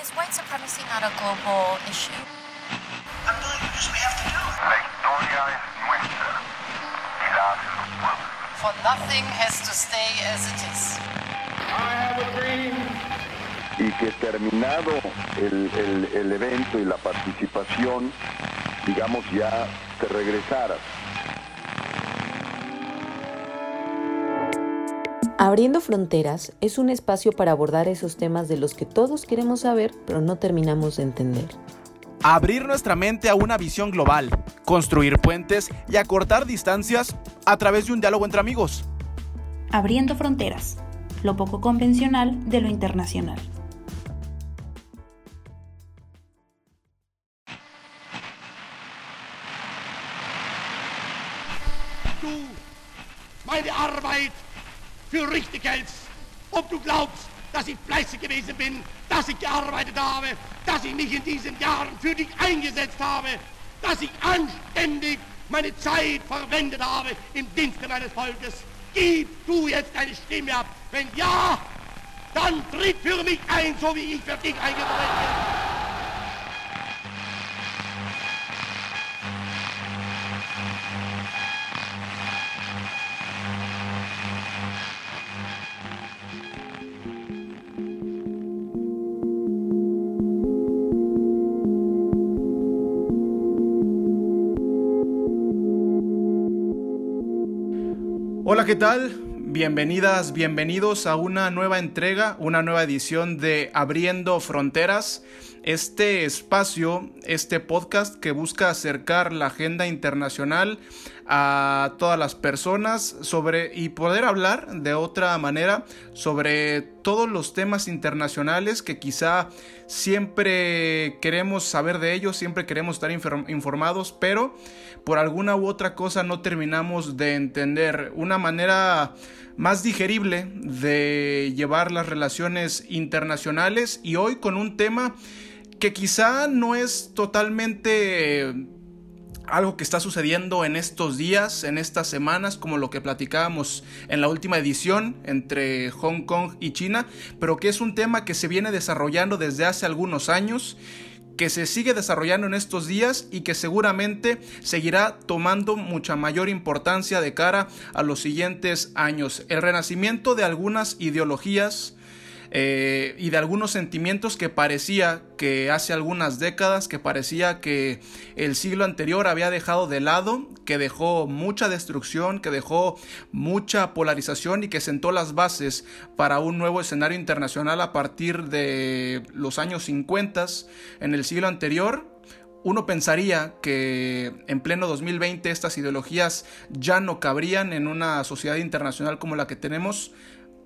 Is white supremacy not a global issue? I'm doing it because we have to do it. La historia es nuestra y la hacen los pueblos. For nothing has to stay as it is. y que terminado el, el- el evento y la participación, digamos ya te regresaras. Abriendo Fronteras es un espacio para abordar esos temas de los que todos queremos saber, pero no terminamos de entender. Abrir nuestra mente a una visión global, construir puentes y acortar distancias a través de un diálogo entre amigos. Abriendo fronteras, lo poco convencional de lo internacional. meine Arbeit für richtig hältst, ob du glaubst, dass ich fleißig gewesen bin, dass ich gearbeitet habe, dass ich mich in diesen Jahren für dich eingesetzt habe, dass ich anständig meine Zeit verwendet habe im Dienste meines Volkes. Gib du jetzt deine Stimme ab. Wenn ja, dann tritt für mich ein, so wie ich für dich eingetreten bin. Hola, ¿qué tal? Bienvenidas, bienvenidos a una nueva entrega, una nueva edición de Abriendo Fronteras. Este espacio, este podcast que busca acercar la agenda internacional a todas las personas sobre y poder hablar de otra manera sobre todos los temas internacionales que quizá siempre queremos saber de ellos, siempre queremos estar infor- informados, pero por alguna u otra cosa no terminamos de entender. Una manera más digerible de llevar las relaciones internacionales y hoy con un tema que quizá no es totalmente eh, algo que está sucediendo en estos días, en estas semanas, como lo que platicábamos en la última edición entre Hong Kong y China, pero que es un tema que se viene desarrollando desde hace algunos años que se sigue desarrollando en estos días y que seguramente seguirá tomando mucha mayor importancia de cara a los siguientes años. El renacimiento de algunas ideologías eh, y de algunos sentimientos que parecía que hace algunas décadas, que parecía que el siglo anterior había dejado de lado, que dejó mucha destrucción, que dejó mucha polarización y que sentó las bases para un nuevo escenario internacional a partir de los años 50 en el siglo anterior. Uno pensaría que en pleno 2020 estas ideologías ya no cabrían en una sociedad internacional como la que tenemos,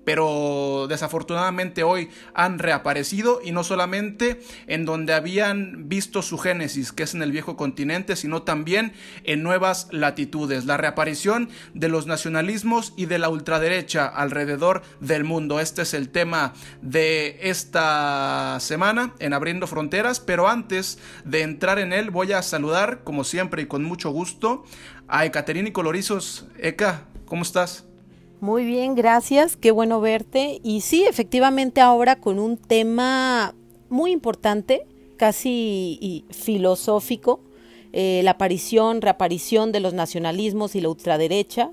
pero desafortunadamente hoy han reaparecido y no solamente en donde habían visto su génesis, que es en el viejo continente, sino también en nuevas latitudes. La reaparición de los nacionalismos y de la ultraderecha alrededor del mundo. Este es el tema de esta semana en Abriendo Fronteras, pero antes de entrar en él voy a saludar, como siempre y con mucho gusto, a Ekaterini Colorizos. Eka, ¿cómo estás? Muy bien, gracias, qué bueno verte. Y sí, efectivamente ahora con un tema muy importante, casi filosófico, eh, la aparición, reaparición de los nacionalismos y la ultraderecha,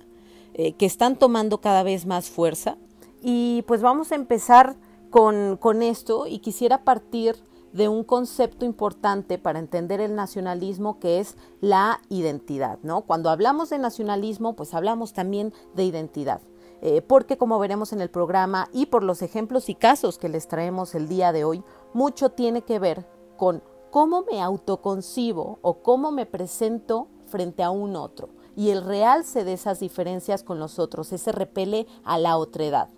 eh, que están tomando cada vez más fuerza. Y pues vamos a empezar con, con esto y quisiera partir de un concepto importante para entender el nacionalismo que es la identidad, ¿no? Cuando hablamos de nacionalismo, pues hablamos también de identidad. Eh, porque como veremos en el programa y por los ejemplos y casos que les traemos el día de hoy, mucho tiene que ver con cómo me autoconcibo o cómo me presento frente a un otro y el realce de esas diferencias con los otros, ese repele a la otredad.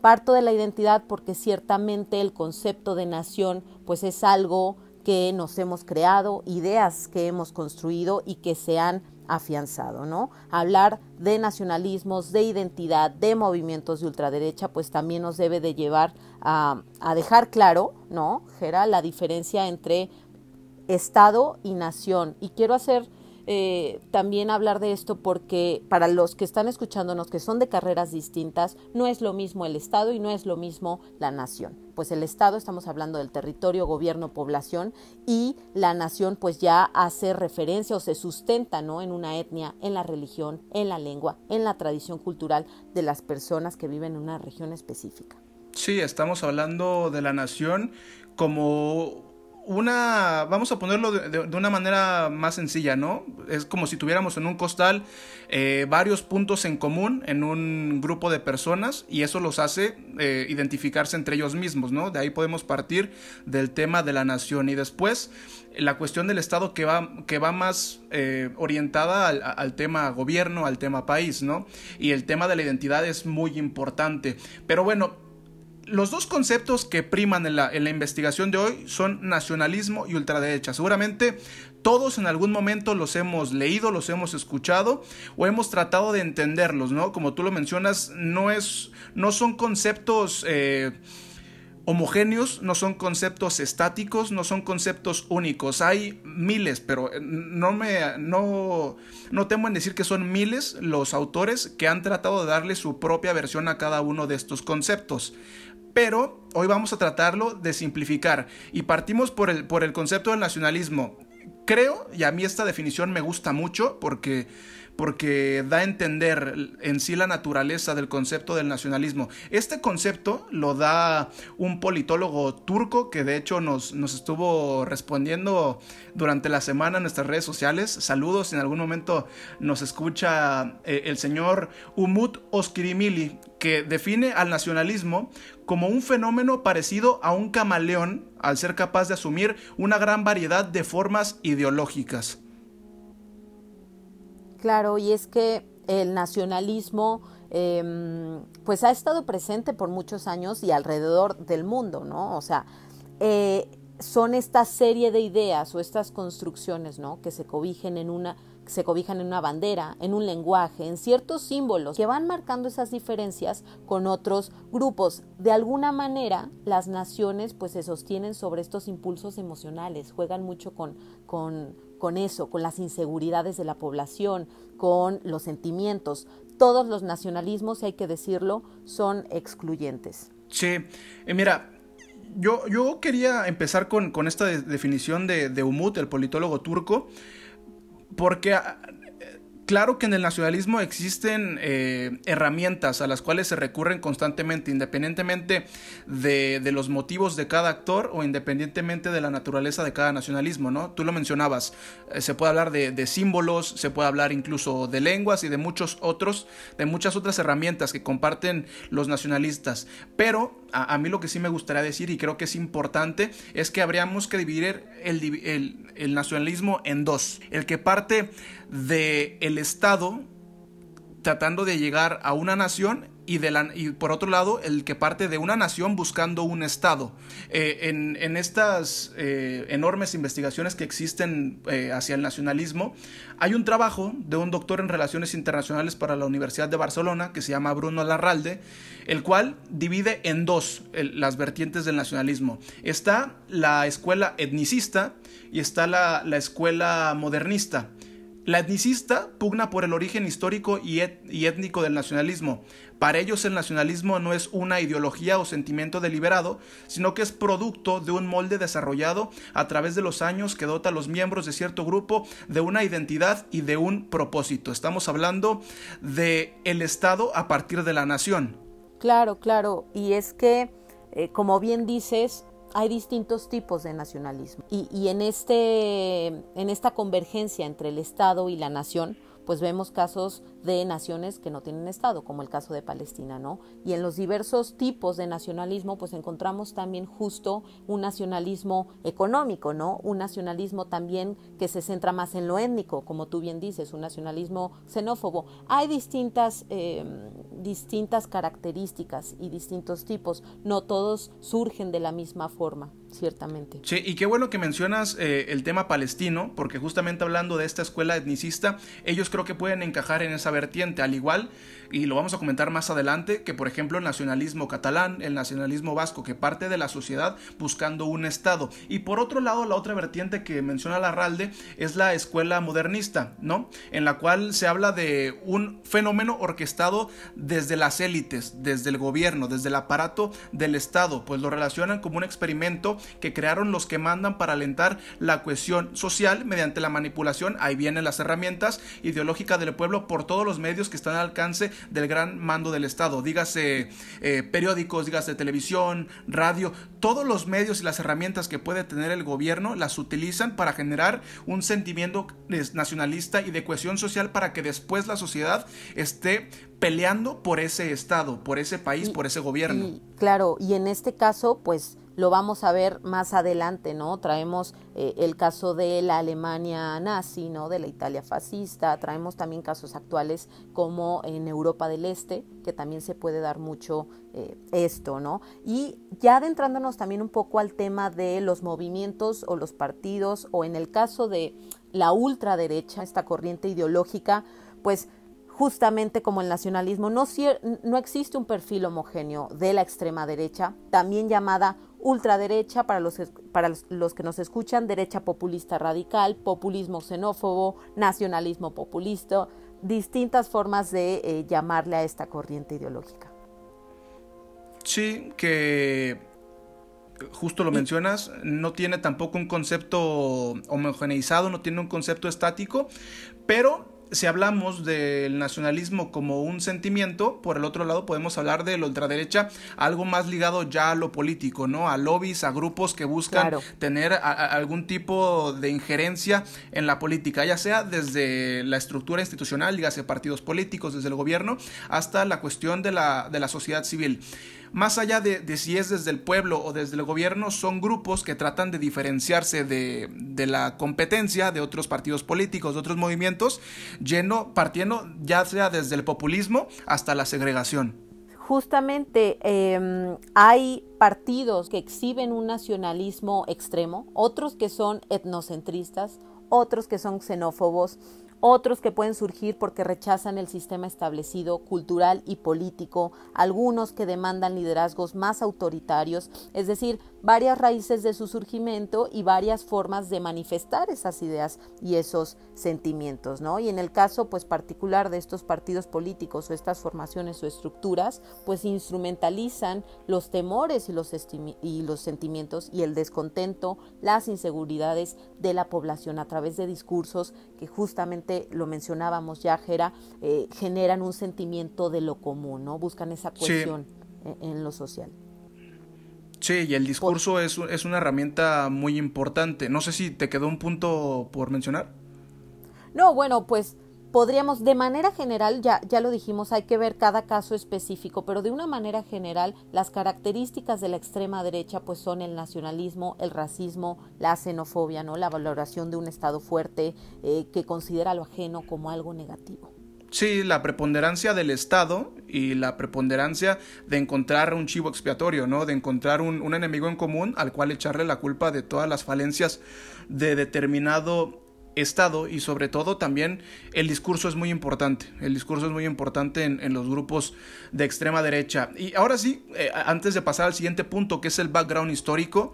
Parto de la identidad porque ciertamente el concepto de nación pues es algo que nos hemos creado, ideas que hemos construido y que se han afianzado, ¿no? Hablar de nacionalismos, de identidad, de movimientos de ultraderecha, pues también nos debe de llevar a, a dejar claro, ¿no, Gera, la diferencia entre Estado y nación. Y quiero hacer eh, también hablar de esto porque para los que están escuchándonos que son de carreras distintas, no es lo mismo el Estado y no es lo mismo la nación. Pues el Estado, estamos hablando del territorio, gobierno, población, y la nación pues ya hace referencia o se sustenta ¿no? en una etnia, en la religión, en la lengua, en la tradición cultural de las personas que viven en una región específica. Sí, estamos hablando de la nación como una, vamos a ponerlo de, una manera más sencilla, ¿no? Es como si tuviéramos en un costal eh, varios puntos en común en un grupo de personas y eso los hace eh, identificarse entre ellos mismos, ¿no? De ahí podemos partir del tema de la nación y después la cuestión del Estado que va, que va más eh, orientada al, al, tema gobierno, al tema país, ¿no? Y el tema de la identidad es muy importante. Pero bueno, los dos conceptos que priman en la, investigación de hoy son nacionalismo y ultraderecha. Seguramente todos en algún momento los hemos leído, los hemos escuchado o hemos tratado de entenderlos, ¿no? Como tú lo mencionas, no, es, no son conceptos... Eh, homogéneos, no son conceptos estáticos, no son conceptos únicos. Hay miles, pero no me no, no temo en decir que son miles los autores que han tratado de darle su propia versión a cada uno de estos conceptos pero hoy vamos a tratarlo de simplificar y partimos por el, por el concepto del nacionalismo. Creo, y a mí esta definición me gusta mucho porque porque da a entender en sí la naturaleza del concepto del nacionalismo. Este concepto lo da un politólogo turco que de hecho nos, nos estuvo respondiendo durante la semana en nuestras redes sociales. Saludos, en algún momento nos escucha eh, el señor Umut Oskirimili, que define al nacionalismo como un fenómeno parecido a un camaleón al ser capaz de asumir una gran variedad de formas ideológicas. Claro, y es que el nacionalismo em, pues ha estado presente por muchos años y alrededor del mundo, ¿no? O sea, eh, son esta serie de ideas o estas construcciones, ¿no? Que se cobijen en una se cobijan en una bandera, en un lenguaje, en ciertos símbolos que van marcando esas diferencias con otros grupos. De alguna manera, las naciones pues se sostienen sobre estos impulsos emocionales, juegan mucho con, con, con eso, con las inseguridades de la población, con los sentimientos. Todos los nacionalismos, hay que decirlo, son excluyentes. Sí, eh, mira, yo, yo, quería empezar con, esta definición de, de, Umut, el politólogo turco, porque Claro que en el nacionalismo existen eh, herramientas a las cuales se recurren constantemente, independientemente de, los motivos de cada actor o independientemente de la naturaleza de cada nacionalismo, ¿no? Tú lo mencionabas, eh, se puede hablar de, símbolos, se puede hablar incluso de lenguas y de muchos otros, de muchas otras herramientas que comparten los nacionalistas. Pero a, mí lo que sí me gustaría decir y creo que es importante es que habríamos que dividir el, el nacionalismo en dos. El que parte de el Estado tratando de llegar a una nación y, y por otro lado el que parte de una nación buscando un Estado. Eh, en, estas eh, enormes investigaciones que existen eh, hacia el nacionalismo, hay un trabajo de un doctor en Relaciones Internacionales para la Universidad de Barcelona que se llama Bruno Larralde, el cual divide en dos las vertientes del nacionalismo. Está la escuela etnicista y está la, la escuela modernista. La etnicista pugna por el origen histórico y, étnico del nacionalismo. Para ellos el nacionalismo no es una ideología o sentimiento deliberado, sino que es producto de un molde desarrollado a través de los años que dota a los miembros de cierto grupo de una identidad y de un propósito. Estamos hablando de el Estado a partir de la nación. Claro, claro. Y es que, eh, como bien dices, hay distintos tipos de nacionalismo. Y, en, este, en esta convergencia entre el Estado y la nación, pues vemos casos de naciones que no tienen Estado, como el caso de Palestina, ¿no? Y en los diversos tipos de nacionalismo, pues encontramos también justo un nacionalismo económico, ¿no? Un nacionalismo también que se centra más en lo étnico, como tú bien dices, un nacionalismo xenófobo. Hay distintas, eh, distintas características y distintos tipos, no todos surgen de la misma forma ciertamente. Sí, y qué bueno que mencionas eh, el tema palestino, porque justamente hablando de esta escuela etnicista, ellos creo que pueden encajar en esa vertiente, al igual y lo vamos a comentar más adelante, que por ejemplo el nacionalismo catalán, el nacionalismo vasco, que parte de la sociedad buscando un Estado. Y por otro lado, la otra vertiente que menciona Larralde es la escuela modernista, ¿no? En la cual se habla de un fenómeno orquestado desde las élites, desde el gobierno, desde el aparato del Estado, pues lo relacionan como un experimento que crearon los que mandan para alentar la cohesión social mediante la manipulación, ahí vienen las herramientas ideológicas del pueblo por todos los medios que están al alcance del gran mando del Estado, dígase eh, periódicos, dígase televisión, radio, todos los medios y las herramientas que puede tener el gobierno las utilizan para generar un sentimiento nacionalista y de cohesión social para que después la sociedad esté peleando por ese Estado, por ese país, por ese gobierno. claro, y en este caso, pues lo vamos a ver más adelante, ¿no? Traemos eh, el caso de la Alemania nazi, ¿no? De la Italia fascista, traemos también casos actuales como en Europa del Este, que también se puede dar mucho eh, esto, ¿no? Y ya adentrándonos también un poco al tema de los movimientos o los partidos, o en el caso de la ultraderecha, esta corriente ideológica, pues justamente como el nacionalismo, no, no, existe un perfil homogéneo de la extrema derecha, también llamada ultraderecha para los, para los que nos escuchan, derecha populista radical, populismo xenófobo, nacionalismo populista, distintas formas de eh, llamarle a esta corriente ideológica. Sí, que justo lo mencionas, no tiene tampoco un concepto homogeneizado, no tiene un concepto estático, pero si hablamos del nacionalismo como un sentimiento, por el otro lado podemos hablar de la ultraderecha, algo más ligado ya a lo político, ¿no? A lobbies, a grupos que buscan tener algún tipo de injerencia en la política, ya sea desde la estructura institucional, dígase partidos políticos, desde el gobierno, hasta la cuestión de la, de la sociedad civil más allá de, si es desde el pueblo o desde el gobierno, son grupos que tratan de diferenciarse de, la competencia de otros partidos políticos, de otros movimientos, partiendo ya sea desde el populismo hasta la segregación. Justamente em, hay partidos que exhiben un nacionalismo extremo, otros que son etnocentristas, otros que son xenófobos, otros que pueden surgir porque rechazan el sistema establecido cultural y político, algunos que demandan liderazgos más autoritarios, es decir, varias raíces de su surgimiento y varias formas de manifestar esas ideas y esos sentimientos, ¿no? Y en el caso pues particular de estos partidos políticos o estas formaciones o estructuras, pues instrumentalizan los temores y los, y los sentimientos y el descontento, las inseguridades de la población a través de discursos que justamente lo mencionábamos ya, Jera, eh, generan un sentimiento de lo común, ¿no? Buscan esa cohesión en lo social. Sí, y el discurso es, es, una herramienta muy importante. No sé si te quedó un punto por mencionar. No, bueno, pues podríamos, de manera general, ya, ya lo dijimos, hay que ver cada caso específico, pero de una manera general, las características de la extrema derecha pues son el nacionalismo, el racismo, la xenofobia, ¿no? La valoración de un Estado fuerte eh, que considera lo ajeno como algo negativo. Sí, la preponderancia del Estado y la preponderancia de encontrar un chivo expiatorio, ¿no? De encontrar un, enemigo en común al cual echarle la culpa de todas las falencias de determinado Estado y sobre todo también el discurso es muy importante. El discurso es muy importante en, los grupos de extrema derecha. Y ahora sí, eh, antes de pasar al siguiente punto, que es el background histórico,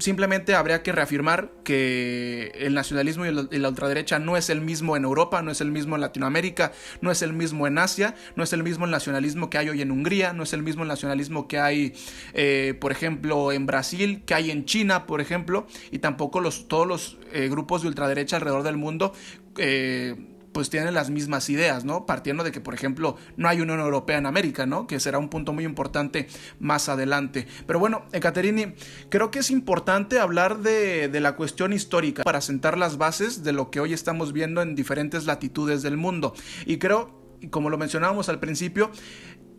simplemente habría que reafirmar que el nacionalismo y la ultraderecha no es el mismo en Europa, no es el mismo en Latinoamérica, no es el mismo en Asia, no es el mismo el nacionalismo que hay hoy en Hungría, no es el mismo el nacionalismo que hay, eh, por ejemplo, en Brasil, que hay en China, por ejemplo, y tampoco los, todos los eh, grupos de ultraderecha alrededor del mundo. Eh, pues tienen las mismas ideas, ¿no? Partiendo de que, por ejemplo, no hay Unión Europea en América, ¿no? Que será un punto muy importante más adelante. Pero bueno, Ekaterini, creo que es importante hablar de, de la cuestión histórica para sentar las bases de lo que hoy estamos viendo en diferentes latitudes del mundo. Y creo, como lo mencionábamos al principio,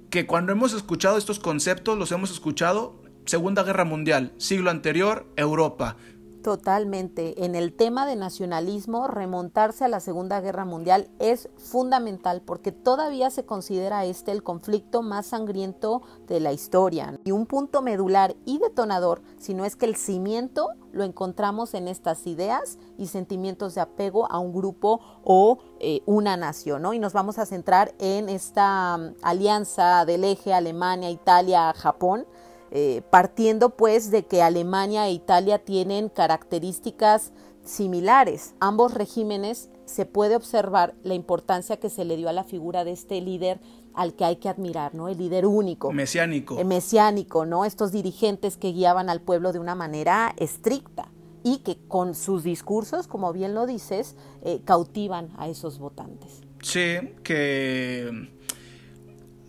que cuando hemos escuchado estos conceptos, los hemos escuchado Segunda Guerra Mundial, siglo anterior, Europa Totalmente. En el tema de nacionalismo, remontarse a la Segunda Guerra Mundial es fundamental porque todavía se considera este el conflicto más sangriento de la historia. Y un punto medular y detonador, si no es que el cimiento lo encontramos en estas ideas y sentimientos de apego a un grupo o eh, una nación. ¿no? Y nos vamos a centrar en esta um, alianza del eje Alemania, Italia, Japón eh, partiendo pues de que Alemania e Italia tienen características similares. Ambos regímenes se puede observar la importancia que se le dio a la figura de este líder al que hay que admirar, ¿no? El líder único. Mesiánico. El mesiánico, ¿no? Estos dirigentes que guiaban al pueblo de una manera estricta y que con sus discursos, como bien lo dices, eh, cautivan a esos votantes. Sí, que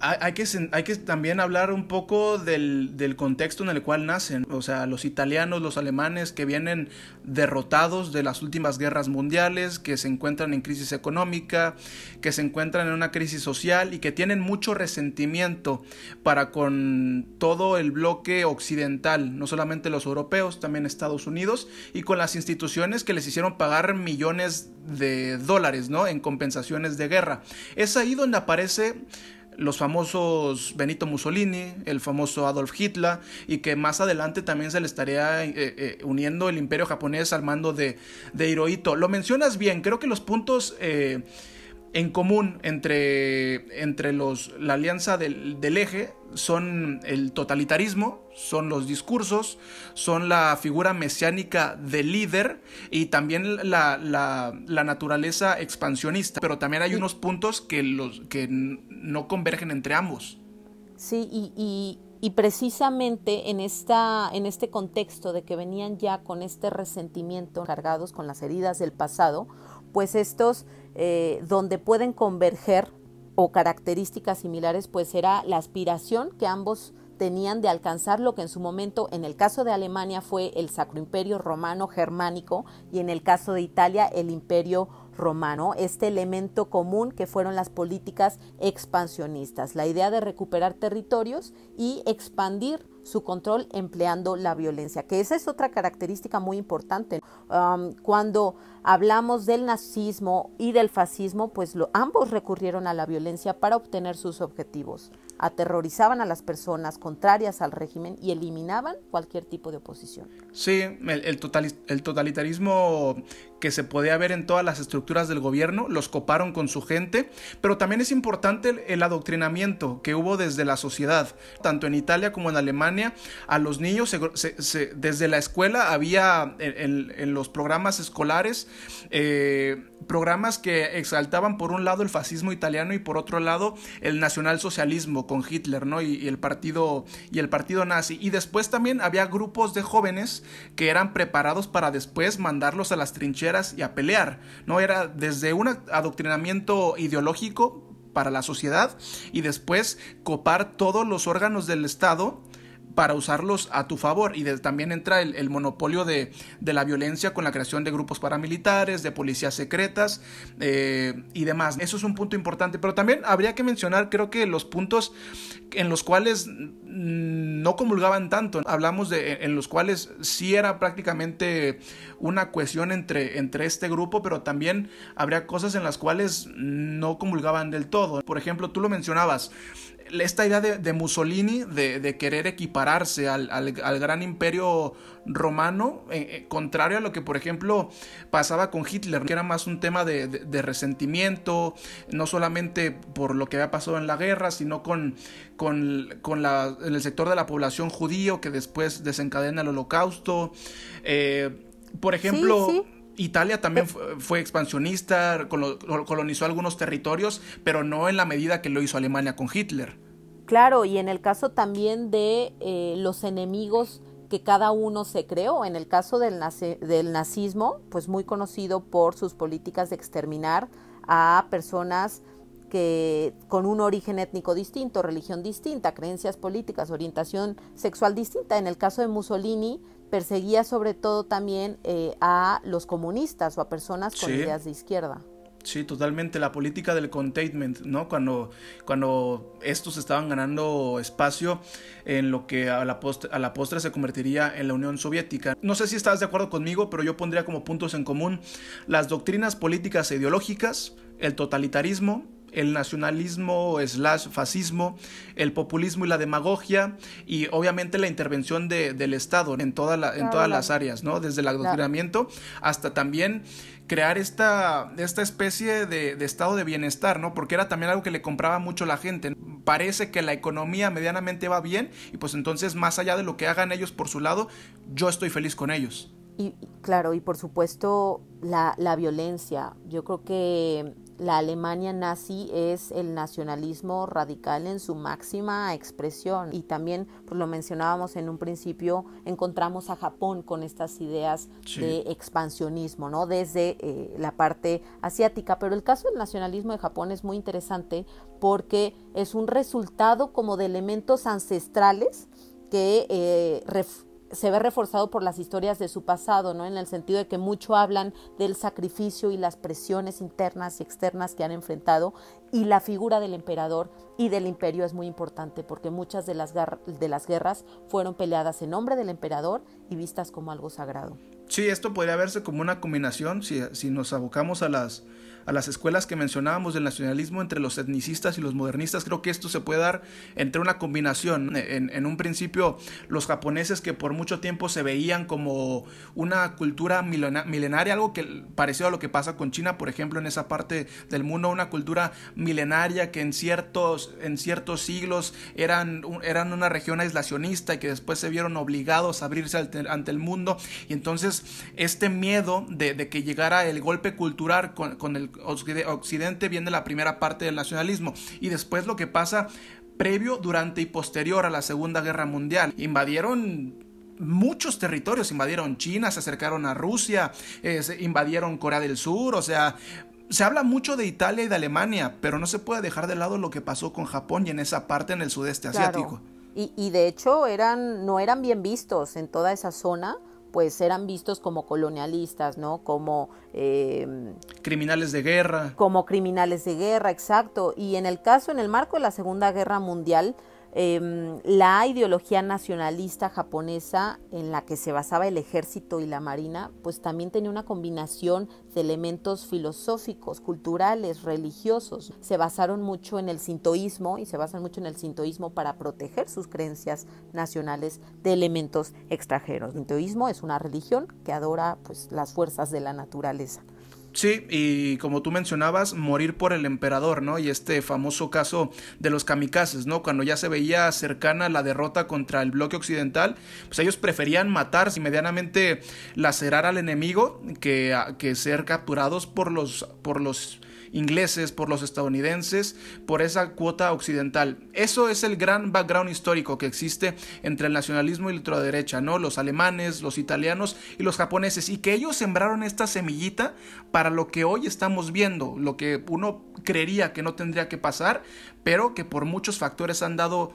hay que, hay que también hablar un poco del, del, contexto en el cual nacen. O sea, los italianos, los alemanes que vienen derrotados de las últimas guerras mundiales, que se encuentran en crisis económica, que se encuentran en una crisis social y que tienen mucho resentimiento para con todo el bloque occidental, no solamente los europeos, también Estados Unidos, y con las instituciones que les hicieron pagar millones de dólares, ¿no? En compensaciones de guerra. Es ahí donde aparece los famosos Benito Mussolini, el famoso Adolf Hitler, y que más adelante también se le estaría eh, eh, uniendo el imperio japonés al mando de, de, Hirohito. Lo mencionas bien, creo que los puntos eh, en común entre, entre los, la alianza del, del eje son el totalitarismo, son los discursos, son la figura mesiánica del líder y también la, la, naturaleza expansionista. Pero también hay unos puntos que, los, que no convergen entre ambos. Sí, y, y, y, precisamente en, esta, en este contexto de que venían ya con este resentimiento cargados con las heridas del pasado, pues estos eh, donde pueden converger o características similares, pues será la aspiración que ambos tenían de alcanzar lo que en su momento, en el caso de Alemania, fue el Sacro Imperio Romano Germánico y en el caso de Italia, el Imperio Romano, este elemento común que fueron las políticas expansionistas, la idea de recuperar territorios y expandir su control empleando la violencia, que esa es otra característica muy importante. Um, cuando hablamos del nazismo y del fascismo, pues ambos recurrieron a la violencia para obtener sus objetivos. Aterrorizaban a las personas contrarias al régimen y eliminaban cualquier tipo de oposición. Sí, el, totalitarismo que se podía ver en todas las estructuras del gobierno, los coparon con su gente, pero también es importante el, adoctrinamiento que hubo desde la sociedad, tanto en Italia como en Alemania, a los niños desde la escuela había en, los programas escolares eh, programas que exaltaban por un lado el fascismo italiano y por otro lado el nacionalsocialismo con Hitler, ¿no? Y, y, el partido y el partido nazi. Y después también había grupos de jóvenes que eran preparados para después mandarlos a las trincheras y a pelear, ¿no? Era desde un adoctrinamiento ideológico para la sociedad y después copar todos los órganos del Estado para usarlos a tu favor. Y también entra el, monopolio de, la violencia con la creación de grupos paramilitares, de policías secretas eh, y demás. Eso es un punto importante. Pero también habría que mencionar, creo que los puntos en los cuales no comulgaban tanto. Hablamos de en los cuales sí era prácticamente una cohesión entre, entre este grupo, pero también habría cosas en las cuales no comulgaban del todo. Por ejemplo, tú lo mencionabas, esta idea de, Mussolini de, querer equipararse al, gran imperio romano, eh, eh, contrario a lo que por ejemplo pasaba con Hitler, que era más un tema de, resentimiento, no solamente por lo que había pasado en la guerra, sino con, con, el sector de la población judío que después desencadena el holocausto. Eh, por ejemplo... Italia también fue, expansionista, colonizó algunos territorios, pero no en la medida que lo hizo Alemania con Hitler. Claro, y en el caso también de eh, los enemigos que cada uno se creó. En el caso del, del nazismo, pues muy conocido por sus políticas de exterminar a personas que con un origen étnico distinto, religión distinta, creencias políticas, orientación sexual distinta. En el caso de Mussolini, perseguía sobre todo también eh, a los comunistas o a personas con ideas de izquierda. Sí, totalmente. La política del containment, ¿no? Cuando, cuando estos estaban ganando espacio en lo que a la, postre, a la postre se convertiría en la Unión Soviética. No sé si estás de acuerdo conmigo, pero yo pondría como puntos en común las doctrinas políticas e ideológicas, el totalitarismo, el nacionalismo slash fascismo, el populismo y la demagogia y obviamente la intervención de, del Estado en, toda la, en todas las áreas, ¿no? Desde el adoctrinamiento hasta también crear esta, esta especie de, de, estado de bienestar, ¿no? Porque era también algo que le compraba mucho la gente. Parece que la economía medianamente va bien y pues entonces más allá de lo que hagan ellos por su lado, yo estoy feliz con ellos. Y claro, y por supuesto la, la violencia. Yo creo que la Alemania nazi es el nacionalismo radical en su máxima expresión y también, pues lo mencionábamos en un principio, encontramos a Japón con estas ideas sí. de expansionismo, ¿no? Desde eh, la parte asiática, pero el caso del nacionalismo de Japón es muy interesante porque es un resultado como de elementos ancestrales que eh, se ve reforzado por las historias de su pasado, ¿no? En el sentido de que mucho hablan del sacrificio y las presiones internas y externas que han enfrentado y la figura del emperador y del imperio es muy importante porque muchas de las, de las guerras fueron peleadas en nombre del emperador y vistas como algo sagrado. Sí, esto podría verse como una combinación si, si nos abocamos a las a las escuelas que mencionábamos del nacionalismo entre los etnicistas y los modernistas. Creo que esto se puede dar entre una combinación. En, un principio, los japoneses que por mucho tiempo se veían como una cultura milenaria, algo que parecido a lo que pasa con China, por ejemplo, en esa parte del mundo, una cultura milenaria que en ciertos, en ciertos siglos eran, eran una región aislacionista y que después se vieron obligados a abrirse ante, el mundo. Y entonces este miedo de, que llegara el golpe cultural con el occidente viene la primera parte del nacionalismo y después lo que pasa previo, durante y posterior a la Segunda Guerra Mundial. Invadieron muchos territorios, invadieron China, se acercaron a Rusia, eh, invadieron Corea del Sur, o sea, se habla mucho de Italia y de Alemania, pero no se puede dejar de lado lo que pasó con Japón y en esa parte en el sudeste asiático. Y, y, de hecho eran, no eran bien vistos en toda esa zona pues eran vistos como colonialistas, ¿no? Como... Eh, criminales de guerra. Como criminales de guerra, exacto. Y en el caso, en el marco de la Segunda Guerra Mundial, eh, la ideología nacionalista japonesa en la que se basaba el ejército y la marina, pues también tenía una combinación de elementos filosóficos, culturales, religiosos. Se basaron mucho en el sintoísmo y se basan mucho en el sintoísmo para proteger sus creencias nacionales de elementos extranjeros. El sintoísmo es una religión que adora pues, las fuerzas de la naturaleza. Sí, y como tú mencionabas, morir por el emperador, ¿no? Y este famoso caso de los kamikazes, ¿no? Cuando ya se veía cercana la derrota contra el bloque occidental, pues ellos preferían matarse y medianamente lacerar al enemigo que, que ser capturados por los, por los ingleses, por los estadounidenses, por esa cuota occidental. Eso es el gran background histórico que existe entre el nacionalismo y la ultraderecha, ¿no? Los alemanes, los italianos y los japoneses, y que ellos sembraron esta semillita para lo que hoy estamos viendo, lo que uno creería que no tendría que pasar, pero que por muchos factores han dado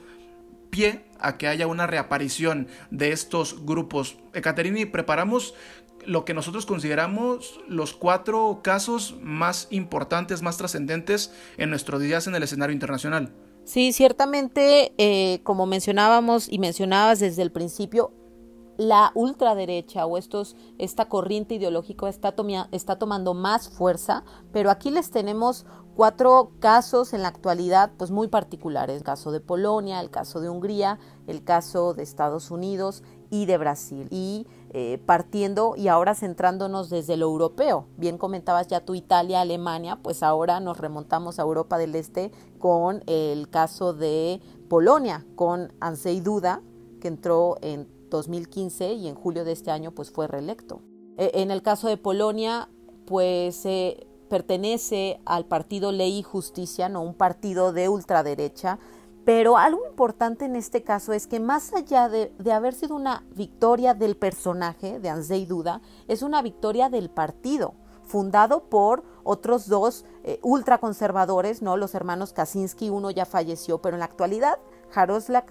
pie a que haya una reaparición de estos grupos. Ekaterini, preparamos lo que nosotros consideramos los cuatro casos más importantes, más trascendentes en nuestros días en el escenario internacional. Sí, ciertamente, eh, como mencionábamos y mencionabas desde el principio, la ultraderecha o esta corriente ideológica está, está tomando más fuerza, pero aquí les tenemos cuatro casos en la actualidad pues muy particulares, el caso de Polonia, el caso de Hungría, el caso de Estados Unidos y de Brasil. Y eh, partiendo y ahora centrándonos desde lo europeo. Bien comentabas ya tu Italia, Alemania, pues ahora nos remontamos a Europa del Este con el caso de Polonia, con Ansei Duda, que entró en 2015 y en julio de este año pues fue reelecto. E, en el caso de Polonia, pues pertenece al partido Ley y Justicia, no un partido de ultraderecha, pero algo importante en este caso es que más allá de, de haber sido una victoria del personaje de Anzei Duda, es una victoria del partido, fundado por otros dos eh, ultraconservadores, ¿no? los hermanos Kaczynski, uno ya falleció, pero en la actualidad Jarosla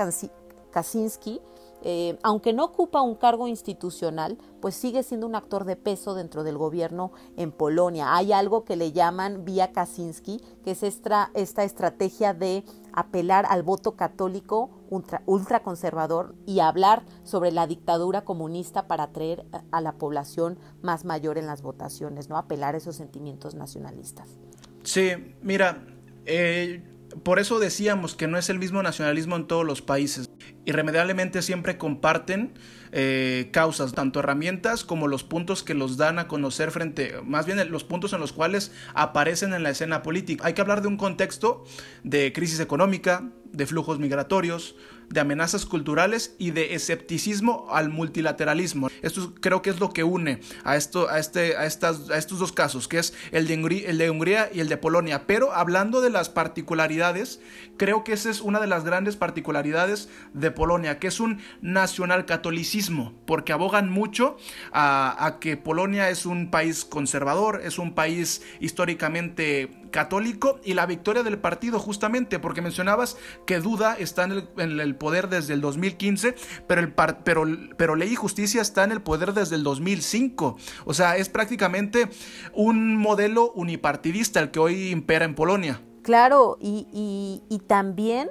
Kaczynski eh, aunque no ocupa un cargo institucional, pues sigue siendo un actor de peso dentro del gobierno en Polonia. Hay algo que le llaman vía Kaczynski, que es esta, esta estrategia de apelar al voto católico ultra, ultraconservador y hablar sobre la dictadura comunista para atraer a la población más mayor en las votaciones, ¿no? Apelar esos sentimientos nacionalistas. Sí, mira, eh, por eso decíamos que no es el mismo nacionalismo en todos los países. Irremediablemente siempre comparten eh, causas, tanto herramientas como los puntos que los dan a conocer frente, más bien los puntos en los cuales aparecen en la escena política. Hay que hablar de un contexto de crisis económica, de flujos migratorios, de amenazas culturales y de escepticismo al multilateralismo. Esto creo que es lo que une a, esto, a, este, a, estas, a estos dos casos, que es el de, Hungría, el de Hungría y el de Polonia. Pero hablando de las particularidades, creo que esa es una de las grandes particularidades de Polonia, que es un nacional catolicismo, porque abogan mucho a que Polonia es un país conservador, es un país históricamente católico y la victoria del partido justamente porque mencionabas que Duda está en el, poder desde el 2015 pero, el par, pero, pero Ley y Justicia está en el poder desde el 2005 o sea es prácticamente un modelo unipartidista el que hoy impera en Polonia. Claro y, y también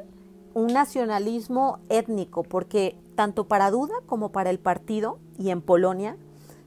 un nacionalismo étnico porque tanto para Duda como para el partido y en Polonia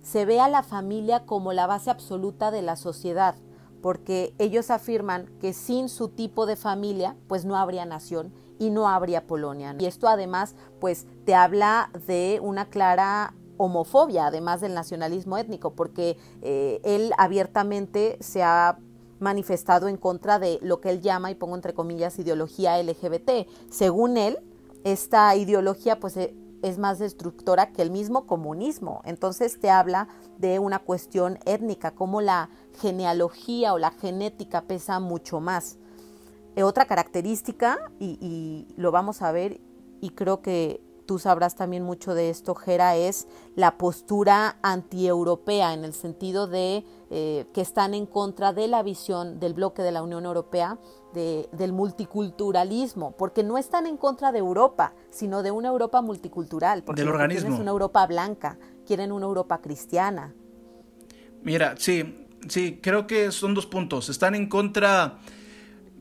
se ve a la familia como la base absoluta de la sociedad porque ellos afirman que sin su tipo de familia, pues no habría nación y no habría Polonia. Y esto además, pues te habla de una clara homofobia, además del nacionalismo étnico, porque eh, él abiertamente se ha manifestado en contra de lo que él llama, y pongo entre comillas, ideología LGBT. Según él, esta ideología pues es más destructora que el mismo comunismo. Entonces te habla de una cuestión étnica, como la genealogía o la genética pesa mucho más. Eh, otra característica, y, lo vamos a ver, y creo que tú sabrás también mucho de esto, Gera, es la postura antieuropea, en el sentido de eh, que están en contra de la visión del bloque de la Unión Europea de, del multiculturalismo, porque no están en contra de Europa, sino de una Europa multicultural, porque del organismo. es una Europa blanca, quieren una Europa cristiana. Mira, sí, sí, creo que son dos puntos. Están en contra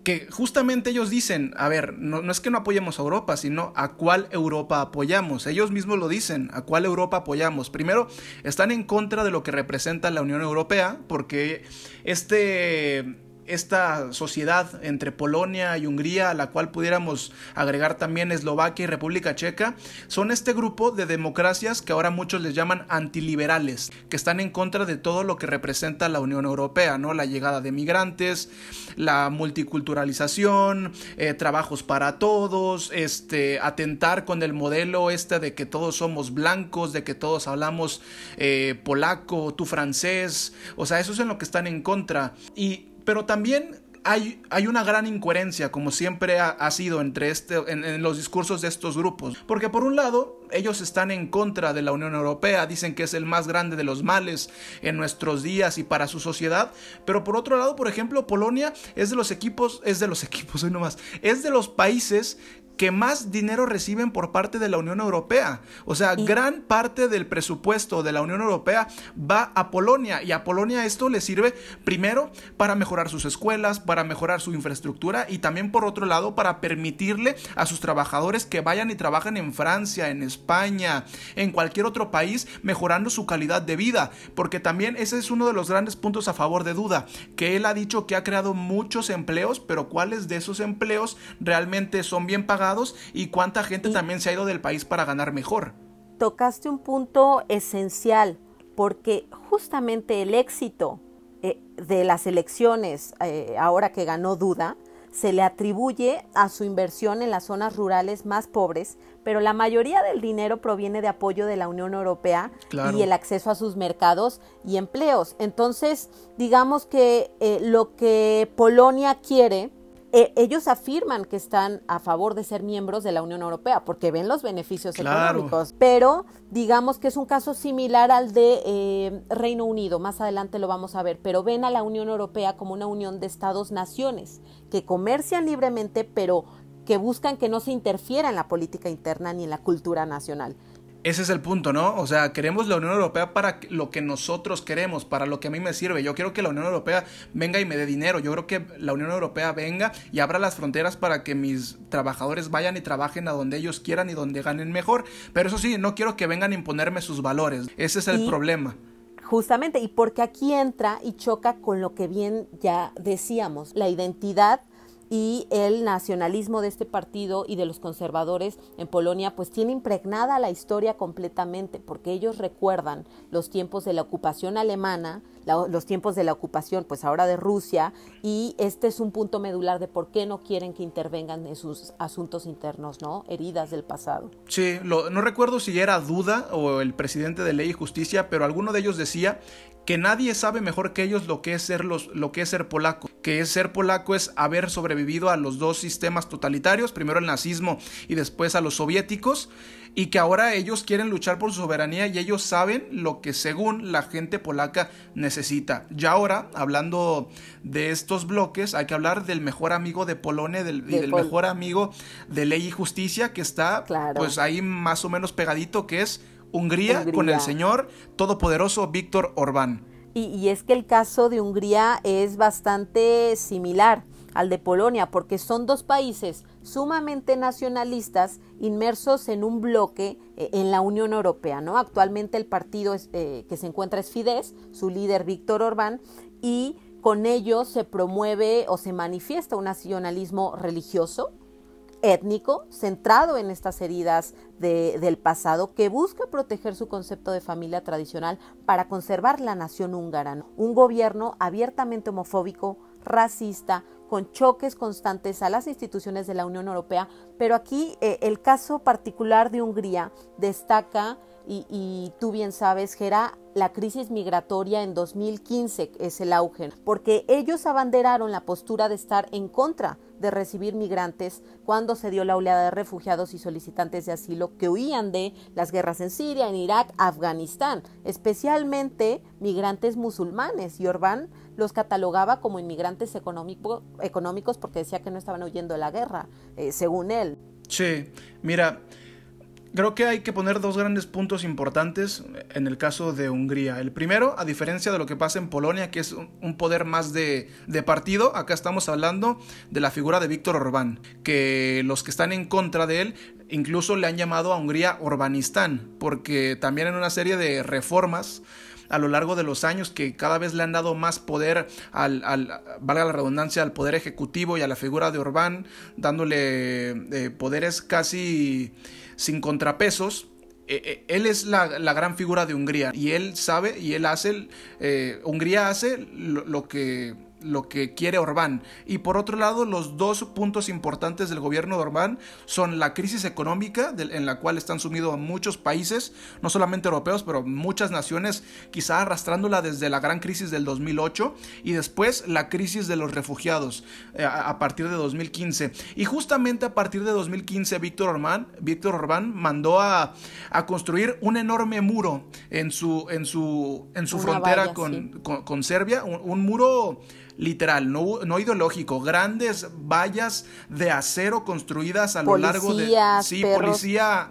que justamente ellos dicen, a ver, no, no, es que no apoyemos a Europa, sino a cuál Europa apoyamos. Ellos mismos lo dicen, a cuál Europa apoyamos. Primero, están en contra de lo que representa la Unión Europea, porque este esta sociedad entre Polonia y Hungría, a la cual pudiéramos agregar también Eslovaquia y República Checa, son este grupo de democracias que ahora muchos les llaman antiliberales, que están en contra de todo lo que representa la Unión Europea, ¿no? La llegada de migrantes, la multiculturalización, eh, trabajos para todos, este, atentar con el modelo este de que todos somos blancos, de que todos hablamos eh, polaco, tú francés, o sea, eso es en lo que están en contra. Y pero también hay, hay, una gran incoherencia, como siempre ha, sido entre este, en, en, los discursos de estos grupos. Porque por un lado, ellos están en contra de la Unión Europea, dicen que es el más grande de los males en nuestros días y para su sociedad. Pero por otro lado, por ejemplo, Polonia es de los equipos, es de los equipos, hoy nomás, es de los países que más dinero reciben por parte de la Unión Europea. O sea, y... gran parte del presupuesto de la Unión Europea va a Polonia y a Polonia esto le sirve primero para mejorar sus escuelas, para mejorar su infraestructura y también por otro lado para permitirle a sus trabajadores que vayan y trabajen en Francia, en España, en cualquier otro país, mejorando su calidad de vida. Porque también ese es uno de los grandes puntos a favor de Duda, que él ha dicho que ha creado muchos empleos, pero cuáles de esos empleos realmente son bien pagados y cuánta gente y también se ha ido del país para ganar mejor. Tocaste un punto esencial, porque justamente el éxito eh, de las elecciones, eh, ahora que ganó Duda, se le atribuye a su inversión en las zonas rurales más pobres, pero la mayoría del dinero proviene de apoyo de la Unión Europea claro. y el acceso a sus mercados y empleos. Entonces, digamos que eh, lo que Polonia quiere eh, ellos afirman que están a favor de ser miembros de la Unión Europea porque ven los beneficios claro. económicos, pero digamos que es un caso similar al de eh, Reino Unido, más adelante lo vamos a ver, pero ven a la Unión Europea como una unión de estados-naciones que comercian libremente, pero que buscan que no se interfiera en la política interna ni en la cultura nacional. Ese es el punto, ¿no? O sea, queremos la Unión Europea para lo que nosotros queremos, para lo que a mí me sirve. Yo quiero que la Unión Europea venga y me dé dinero. Yo creo que la Unión Europea venga y abra las fronteras para que mis trabajadores vayan y trabajen a donde ellos quieran y donde ganen mejor. Pero eso sí, no quiero que vengan a imponerme sus valores. Ese es el Y- problema. Justamente, y porque aquí entra y choca con lo que bien ya decíamos, la identidad y el nacionalismo de este partido y de los conservadores en Polonia, pues tiene impregnada la historia completamente, porque ellos recuerdan los tiempos de la ocupación alemana, la- los tiempos de la ocupación, pues ahora de Rusia, y este es un punto medular de por qué no quieren que intervengan en sus asuntos internos, ¿no? Heridas del pasado. Sí, lo- no recuerdo si era Duda o el presidente de Ley y Justicia, pero alguno de ellos decía que nadie sabe mejor que ellos lo que es ser los, lo que es ser polaco, que es ser polaco es haber sobrevivido a los dos sistemas totalitarios, primero el nazismo y después a los soviéticos, y que ahora ellos quieren luchar por su soberanía y ellos saben lo que según la gente polaca necesita. Ya ahora, hablando de estos bloques, hay que hablar del mejor amigo de Polonia del, y De del Pol- mejor amigo de Ley y Justicia que está Claro. pues ahí más o menos pegadito que es Hungría, Hungría. con el señor todopoderoso Víctor Orbán. Y, y es que el caso de Hungría es bastante similar al de Polonia, porque son dos países sumamente nacionalistas inmersos en un bloque eh, en la Unión Europea. ¿no? Actualmente el partido es, eh, que se encuentra es Fidesz, su líder Víctor Orbán, y con ello se promueve o se manifiesta un nacionalismo religioso, étnico, centrado en estas heridas de- del pasado, que busca proteger su concepto de familia tradicional para conservar la nación húngara. Un gobierno abiertamente homofóbico, racista, con choques constantes a las instituciones de la Unión Europea, pero aquí eh, el caso particular de Hungría destaca, y, y tú bien sabes, Gera, la crisis migratoria en 2015 es el auge, porque ellos abanderaron la postura de estar en contra de recibir migrantes cuando se dio la oleada de refugiados y solicitantes de asilo que huían de las guerras en Siria, en Irak, Afganistán, especialmente migrantes musulmanes. Y Orbán los catalogaba como inmigrantes económico- económicos porque decía que no estaban huyendo de la guerra, eh, según él. Sí, mira, creo que hay que poner dos grandes puntos importantes en el caso de Hungría. El primero, a diferencia de lo que pasa en Polonia, que es un poder más de, de partido, acá estamos hablando de la figura de Víctor Orbán, que los que están en contra de él incluso le han llamado a Hungría Orbanistán, porque también en una serie de reformas a lo largo de los años que cada vez le han dado más poder al, al- valga la redundancia, al poder ejecutivo y a la figura de Orbán, dándole eh, poderes casi sin contrapesos. Eh, eh, él es la, la gran figura de Hungría y él sabe y él hace, eh, Hungría hace lo, lo que lo que quiere Orbán. Y por otro lado, los dos puntos importantes del gobierno de Orbán son la crisis económica en la cual están sumidos muchos países, no solamente europeos, pero muchas naciones, quizá arrastrándola desde la gran crisis del 2008 y después la crisis de los refugiados eh, a, a partir de 2015. Y justamente a partir de 2015, Víctor Orbán, Víctor Orbán mandó a, a construir un enorme muro en su, en su, en su Una frontera valla, con, sí. con, con Serbia, un, un muro literal, no, no ideológico, grandes vallas de acero construidas a lo largo de... Sí, perros. policía,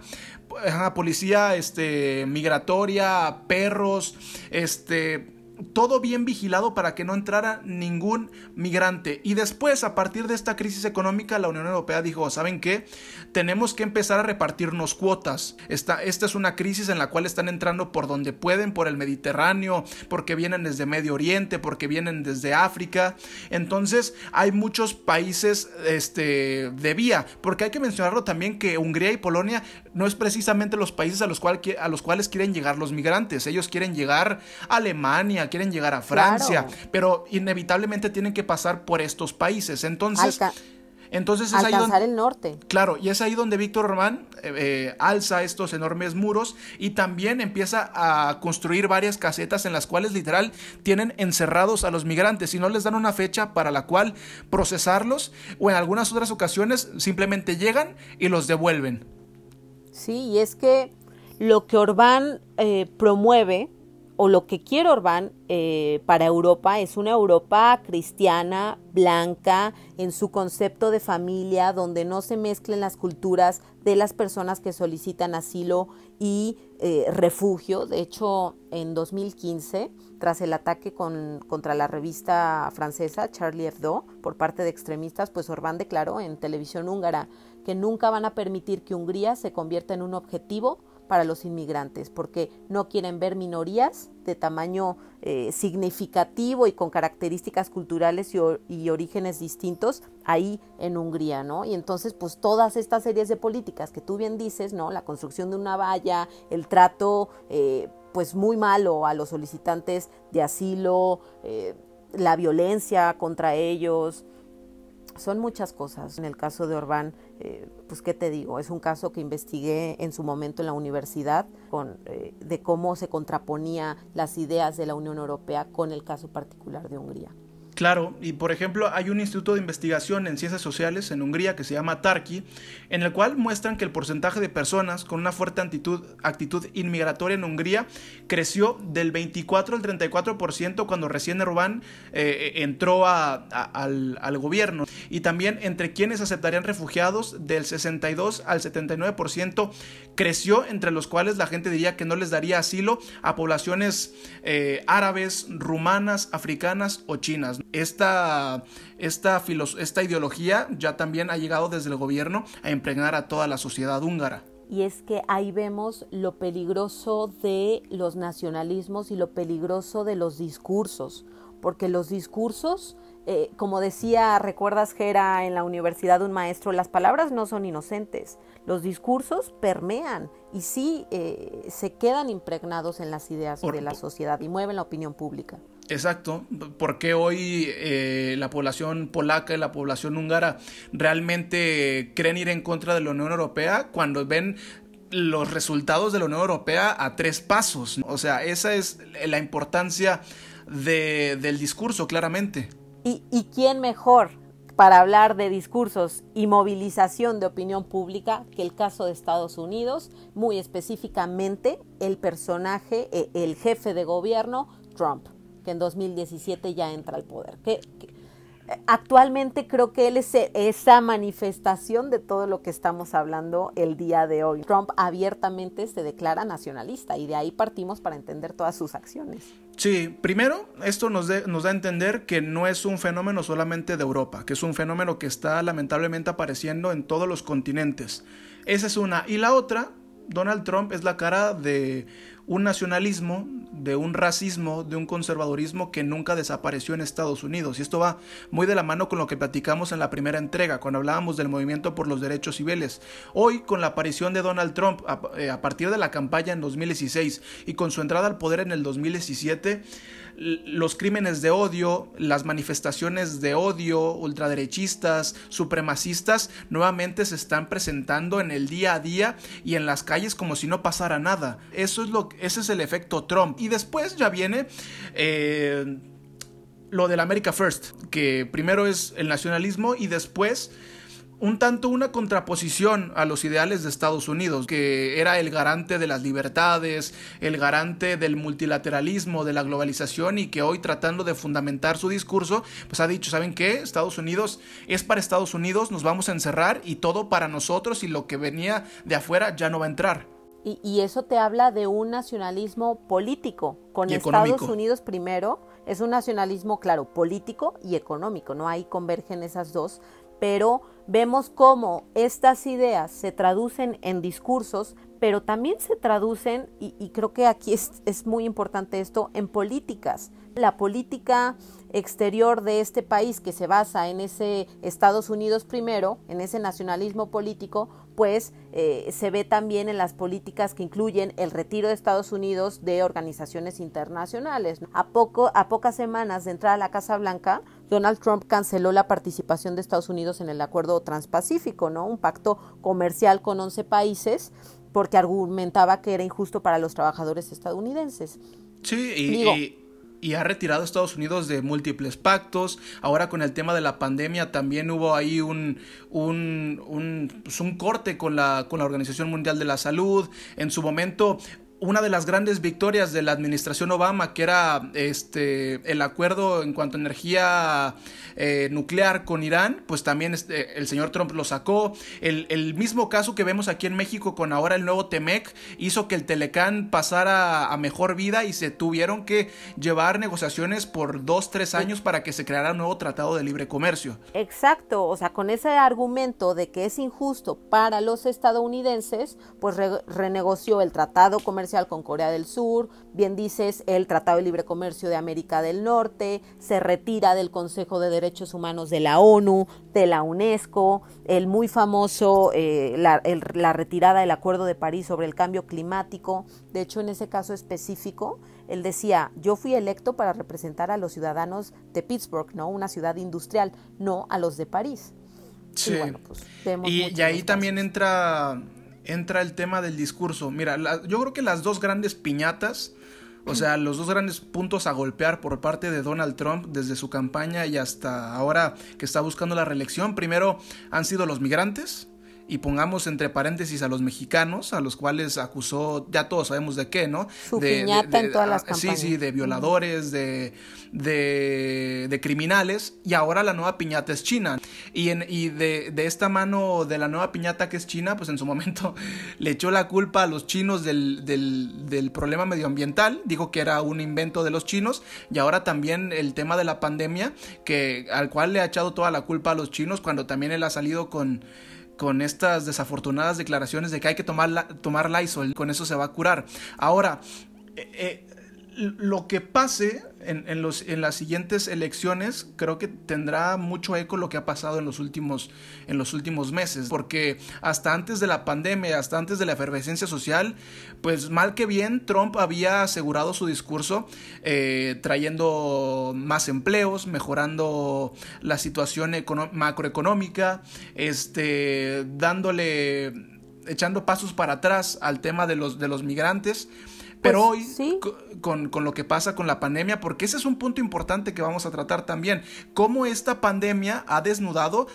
ajá, policía este, migratoria, perros, este... Todo bien vigilado para que no entrara ningún migrante. Y después, a partir de esta crisis económica, la Unión Europea dijo, ¿saben qué? Tenemos que empezar a repartirnos cuotas. Esta, esta es una crisis en la cual están entrando por donde pueden, por el Mediterráneo, porque vienen desde Medio Oriente, porque vienen desde África. Entonces, hay muchos países este, de vía, porque hay que mencionarlo también que Hungría y Polonia no es precisamente los países a los, cual, a los cuales quieren llegar los migrantes. Ellos quieren llegar a Alemania, quieren llegar a Francia, Claro. pero inevitablemente tienen que pasar por estos países. Entonces, Alca- entonces es ahí alcanzar donde... el norte. Claro, y es ahí donde Víctor Orbán eh, eh, alza estos enormes muros y también empieza a construir varias casetas en las cuales literal tienen encerrados a los migrantes y no les dan una fecha para la cual procesarlos o en algunas otras ocasiones simplemente llegan y los devuelven. Sí, y es que lo que Orbán eh, promueve o lo que quiere Orbán eh, para Europa es una Europa cristiana, blanca, en su concepto de familia, donde no se mezclen las culturas de las personas que solicitan asilo y eh, refugio. De hecho, en 2015, tras el ataque contra la revista francesa Charlie Hebdo por parte de extremistas, pues Orbán declaró en televisión húngara que nunca van a permitir que Hungría se convierta en un objetivo para los inmigrantes, porque no quieren ver minorías de tamaño eh, significativo y con características culturales y, orígenes distintos ahí en Hungría, ¿no? Y entonces, pues todas estas series de políticas que tú bien dices, ¿no? La construcción de una valla, el trato, eh, pues muy malo a los solicitantes de asilo, eh, la violencia contra ellos, son muchas cosas. En el caso de Orbán, eh, pues qué te digo, es un caso que investigué en su momento en la universidad con, eh, de cómo se contraponía las ideas de la Unión Europea con el caso particular de Hungría. Claro, y por ejemplo hay un instituto de investigación en ciencias sociales en Hungría que se llama Tarki, en el cual muestran que el porcentaje de personas con una fuerte actitud, inmigratoria en Hungría creció del 24 al 34% cuando recién Orbán eh, entró al, al, gobierno. Y también entre quienes aceptarían refugiados del 62 al 79% creció, entre los cuales la gente diría que no les daría asilo a poblaciones eh, árabes, rumanas, africanas o chinas esta, esta, esta ideología ya también ha llegado desde el gobierno a impregnar a toda la sociedad húngara. Y es que ahí vemos lo peligroso de los nacionalismos y lo peligroso de los discursos, porque los discursos eh, como decía, recuerdas que era en la universidad un maestro, las palabras no son inocentes, los discursos permean y sí eh, se quedan impregnados en las ideas de la sociedad y mueven la opinión pública. Exacto, porque hoy eh, la población polaca y la población húngara realmente creen ir en contra de la Unión Europea cuando ven los resultados de la Unión Europea a tres pasos. O sea, esa es la importancia del discurso, claramente. ¿Y, quién mejor para hablar de discursos y movilización de opinión pública que el caso de Estados Unidos, muy específicamente el personaje, e, el jefe de gobierno, Trump, que en 2017 ya entra al poder. Actualmente creo que él es esa manifestación de todo lo que estamos hablando el día de hoy. Trump abiertamente se declara nacionalista y de ahí partimos para entender todas sus acciones. Sí, primero, esto nos, nos, da a entender que no es un fenómeno solamente de Europa, que es un fenómeno que está lamentablemente apareciendo en todos los continentes. Esa es una. Y la otra, Donald Trump es la cara de un nacionalismo, de un racismo, de un conservadurismo que nunca desapareció en Estados Unidos. Y esto va muy de la mano con lo que platicamos en la primera entrega, cuando hablábamos del movimiento por los derechos civiles. Hoy, con la aparición de Donald Trump a, eh, a partir de la campaña en 2016 y con su entrada al poder en el 2017, los crímenes de odio, las manifestaciones de odio ultraderechistas, supremacistas, nuevamente se están presentando en el día a día y en las calles como si no pasara nada. Eso es lo, ese es el efecto Trump. Y después ya viene eh, lo del America First, que primero es el nacionalismo y después un tanto una contraposición a los ideales de Estados Unidos, que era el garante de las libertades, el garante del multilateralismo, de la globalización y que hoy tratando de fundamentar su discurso, pues ha dicho, ¿saben qué? Estados Unidos es para Estados Unidos, nos vamos a encerrar y todo para nosotros y lo que venía de afuera ya no va a entrar. Y, eso te habla de un nacionalismo político, con Estados Unidos primero, es un nacionalismo, claro, político y económico, ¿no? Ahí convergen esas dos, pero vemos cómo estas ideas se traducen en discursos, pero también se traducen, y, creo que aquí es, muy importante esto, en políticas. La política exterior de este país que se basa en ese Estados Unidos primero, en ese nacionalismo político, pues eh, se ve también en las políticas que incluyen el retiro de Estados Unidos de organizaciones internacionales. A, poco, a pocas semanas de entrar a la Casa Blanca, Donald Trump canceló la participación de Estados Unidos en el Acuerdo Transpacífico, ¿no? Un pacto comercial con 11 países porque argumentaba que era injusto para los trabajadores estadounidenses. Sí, y, y, ha retirado a Estados Unidos de múltiples pactos. Ahora con el tema de la pandemia también hubo ahí un, un, un, pues un corte con la, con la Organización Mundial de la Salud. En su momento una de las grandes victorias de la administración Obama, que era este el acuerdo en cuanto a energía eh, nuclear con Irán, pues también este, el señor Trump lo sacó. El, el, mismo caso que vemos aquí en México con ahora el nuevo Temec hizo que el Telecán pasara a mejor vida y se tuvieron que llevar negociaciones por dos, tres años para que se creara un nuevo tratado de libre comercio. Exacto, o sea, con ese argumento de que es injusto para los estadounidenses, pues re renegoció el tratado comercial con Corea del Sur, bien dices, el Tratado de Libre Comercio de América del Norte, se retira del Consejo de Derechos Humanos de la ONU, de la UNESCO, el muy famoso, eh, la, la retirada del Acuerdo de París sobre el cambio climático. De hecho, en ese caso específico, él decía, yo fui electo para representar a los ciudadanos de Pittsburgh, ¿no? Una ciudad industrial, no a los de París. Sí. Y, bueno, pues, y, y ahí también entra entra el tema del discurso. Mira, yo creo que las dos grandes piñatas, o sea, los dos grandes puntos a golpear por parte de Donald Trump desde su campaña y hasta ahora que está buscando la reelección, primero han sido los migrantes y pongamos entre paréntesis a los mexicanos, a los cuales acusó, ya todos sabemos de qué, ¿no? Su de, piñata en todas las campañas. Sí, sí, de violadores, de, de, criminales, y ahora la nueva piñata es China. Y, en, y de, de, esta mano de la nueva piñata que es China, pues en su momento le echó la culpa a los chinos del, del, del problema medioambiental, dijo que era un invento de los chinos, y ahora también el tema de la pandemia, que, al cual le ha echado toda la culpa a los chinos, cuando también él ha salido con con estas desafortunadas declaraciones de que hay que tomar, la, tomar con eso se va a curar. Ahora, eh, eh, lo que pase en, los, en las siguientes elecciones creo que tendrá mucho eco lo que ha pasado en los, últimos, en los últimos meses, porque hasta antes de la pandemia, hasta antes de la efervescencia social, pues mal que bien Trump había asegurado su discurso eh, trayendo más empleos, mejorando la situación macroeconómica, este, dándole, echando pasos para atrás al tema de los, de los migrantes. Pero pues, hoy, con, con, lo que pasa con la pandemia, porque ese es un punto importante que vamos a tratar también, cómo esta pandemia ha desnudado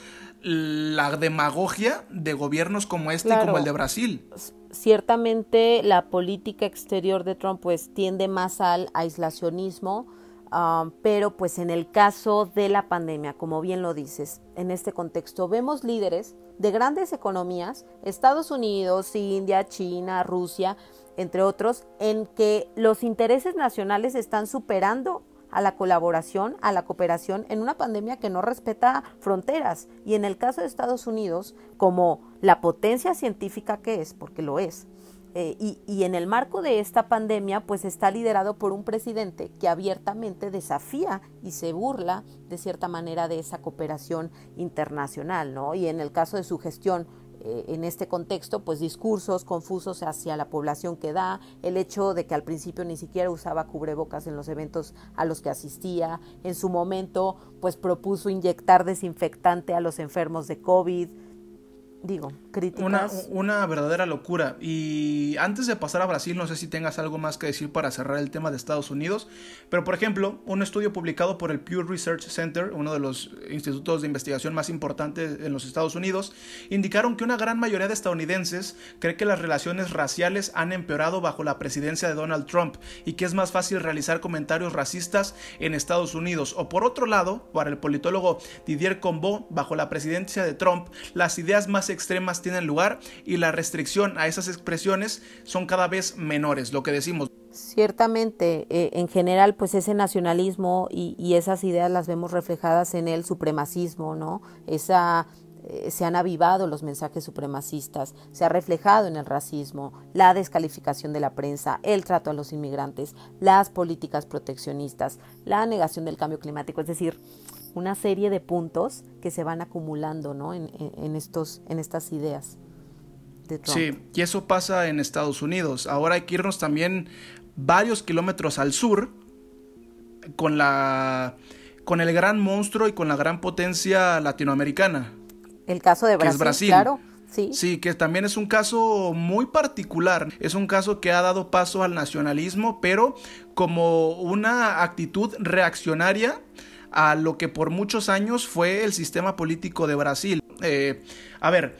la demagogia de gobiernos como este y como el de Brasil. Ciertamente la política exterior de Trump pues tiende más al aislacionismo, um, pero pues en el caso de la pandemia, como bien lo dices, en este contexto vemos líderes de grandes economías, Estados Unidos, India, China, Rusia, entre otros, en que los intereses nacionales están superando a la colaboración, a la cooperación en una pandemia que no respeta fronteras. Y en el caso de Estados Unidos, como la potencia científica que es, porque lo es, eh, y, y, en el marco de esta pandemia, pues está liderado por un presidente que abiertamente desafía y se burla de cierta manera de esa cooperación internacional, ¿no? Y en el caso de su gestión eh, en este contexto, pues discursos confusos hacia la población que da, el hecho de que al principio ni siquiera usaba cubrebocas en los eventos a los que asistía, en su momento pues propuso inyectar desinfectante a los enfermos de COVID, digo, críticas. Una, verdadera locura. Y antes de pasar a Brasil, no sé si tengas algo más que decir para cerrar el tema de Estados Unidos, pero por ejemplo, un estudio publicado por el Pew Research Center, uno de los institutos de investigación más importantes en los Estados Unidos, indicaron que una gran mayoría de estadounidenses cree que las relaciones raciales han empeorado bajo la presidencia de Donald Trump y que es más fácil realizar comentarios racistas en Estados Unidos. O por otro lado, para el politólogo Didier Combo, bajo la presidencia de Trump, las ideas más extremas tienen lugar y la restricción a esas expresiones son cada vez menores, lo que decimos. Ciertamente, eh, en general, pues ese nacionalismo y, esas ideas las vemos reflejadas en el supremacismo, ¿no? Esa eh, se han avivado los mensajes supremacistas, se ha reflejado en el racismo, la descalificación de la prensa, el trato a los inmigrantes, las políticas proteccionistas, la negación del cambio climático, es decir, una serie de puntos que se van acumulando ¿no? en, en, estos, en estas ideas. De Trump. Sí, y eso pasa en Estados Unidos. Ahora hay que irnos también varios kilómetros al sur con la con el gran monstruo y con la gran potencia latinoamericana. El caso de Brasil, Brasil. claro. Sí. sí, que también es un caso muy particular. Es un caso que ha dado paso al nacionalismo, pero como una actitud reaccionaria a lo que por muchos años fue el sistema político de Brasil. Eh, a ver,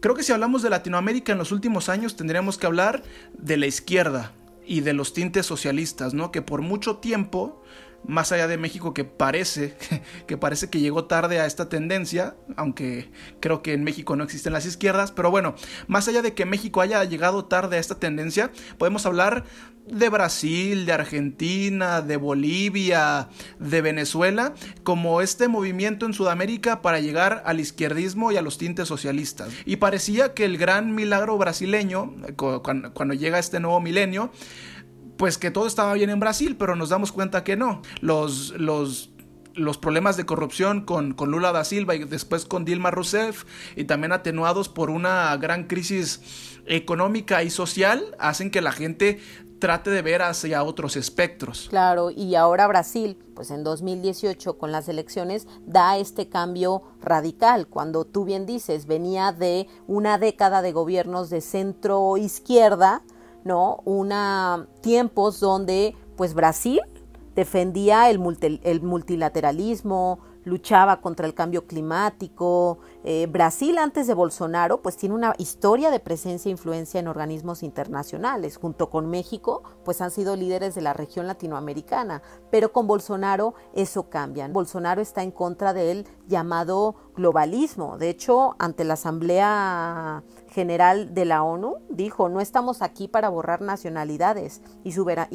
creo que si hablamos de Latinoamérica en los últimos años tendríamos que hablar de la izquierda, y de los tintes socialistas, ¿no? Que por mucho tiempo más allá de México que parece que parece que llegó tarde a esta tendencia, aunque creo que en México no existen las izquierdas, pero bueno, más allá de que México haya llegado tarde a esta tendencia, podemos hablar de Brasil, de Argentina, de Bolivia, de Venezuela, como este movimiento en Sudamérica para llegar al izquierdismo y a los tintes socialistas. Y parecía que el gran milagro brasileño, cuando, llega este nuevo milenio, pues que todo estaba bien en Brasil, pero nos damos cuenta que no. Los, los, los problemas de corrupción con, con, Lula da Silva y después con Dilma Rousseff y también atenuados por una gran crisis económica y social hacen que la gente trate de ver hacia otros espectros. Claro, y ahora Brasil, pues en 2018 con las elecciones da este cambio radical, cuando tú bien dices, venía de una década de gobiernos de centro izquierda, ¿no? Una tiempos donde pues Brasil defendía el, el multilateralismo, luchaba contra el cambio climático. Eh, Brasil antes de Bolsonaro pues tiene una historia de presencia e influencia en organismos internacionales. Junto con México pues han sido líderes de la región latinoamericana. Pero con Bolsonaro eso cambia. Bolsonaro está en contra del llamado globalismo. De hecho, ante la Asamblea General de la ONU dijo, no estamos aquí para borrar nacionalidades y,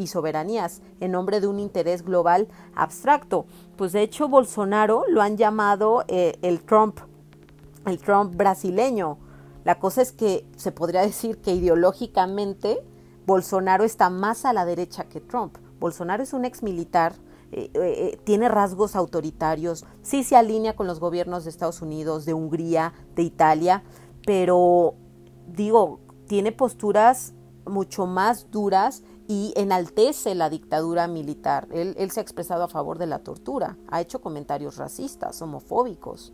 soberanías en nombre de un interés global abstracto. Pues de hecho Bolsonaro lo han llamado eh, el Trump, el Trump brasileño. La cosa es que se podría decir que ideológicamente Bolsonaro está más a la derecha que Trump. Bolsonaro es un ex militar, eh, eh, tiene rasgos autoritarios, sí se alinea con los gobiernos de Estados Unidos, de Hungría, de Italia, pero digo, tiene posturas mucho más duras y enaltece la dictadura militar. Él, se ha expresado a favor de la tortura, ha hecho comentarios racistas, homofóbicos.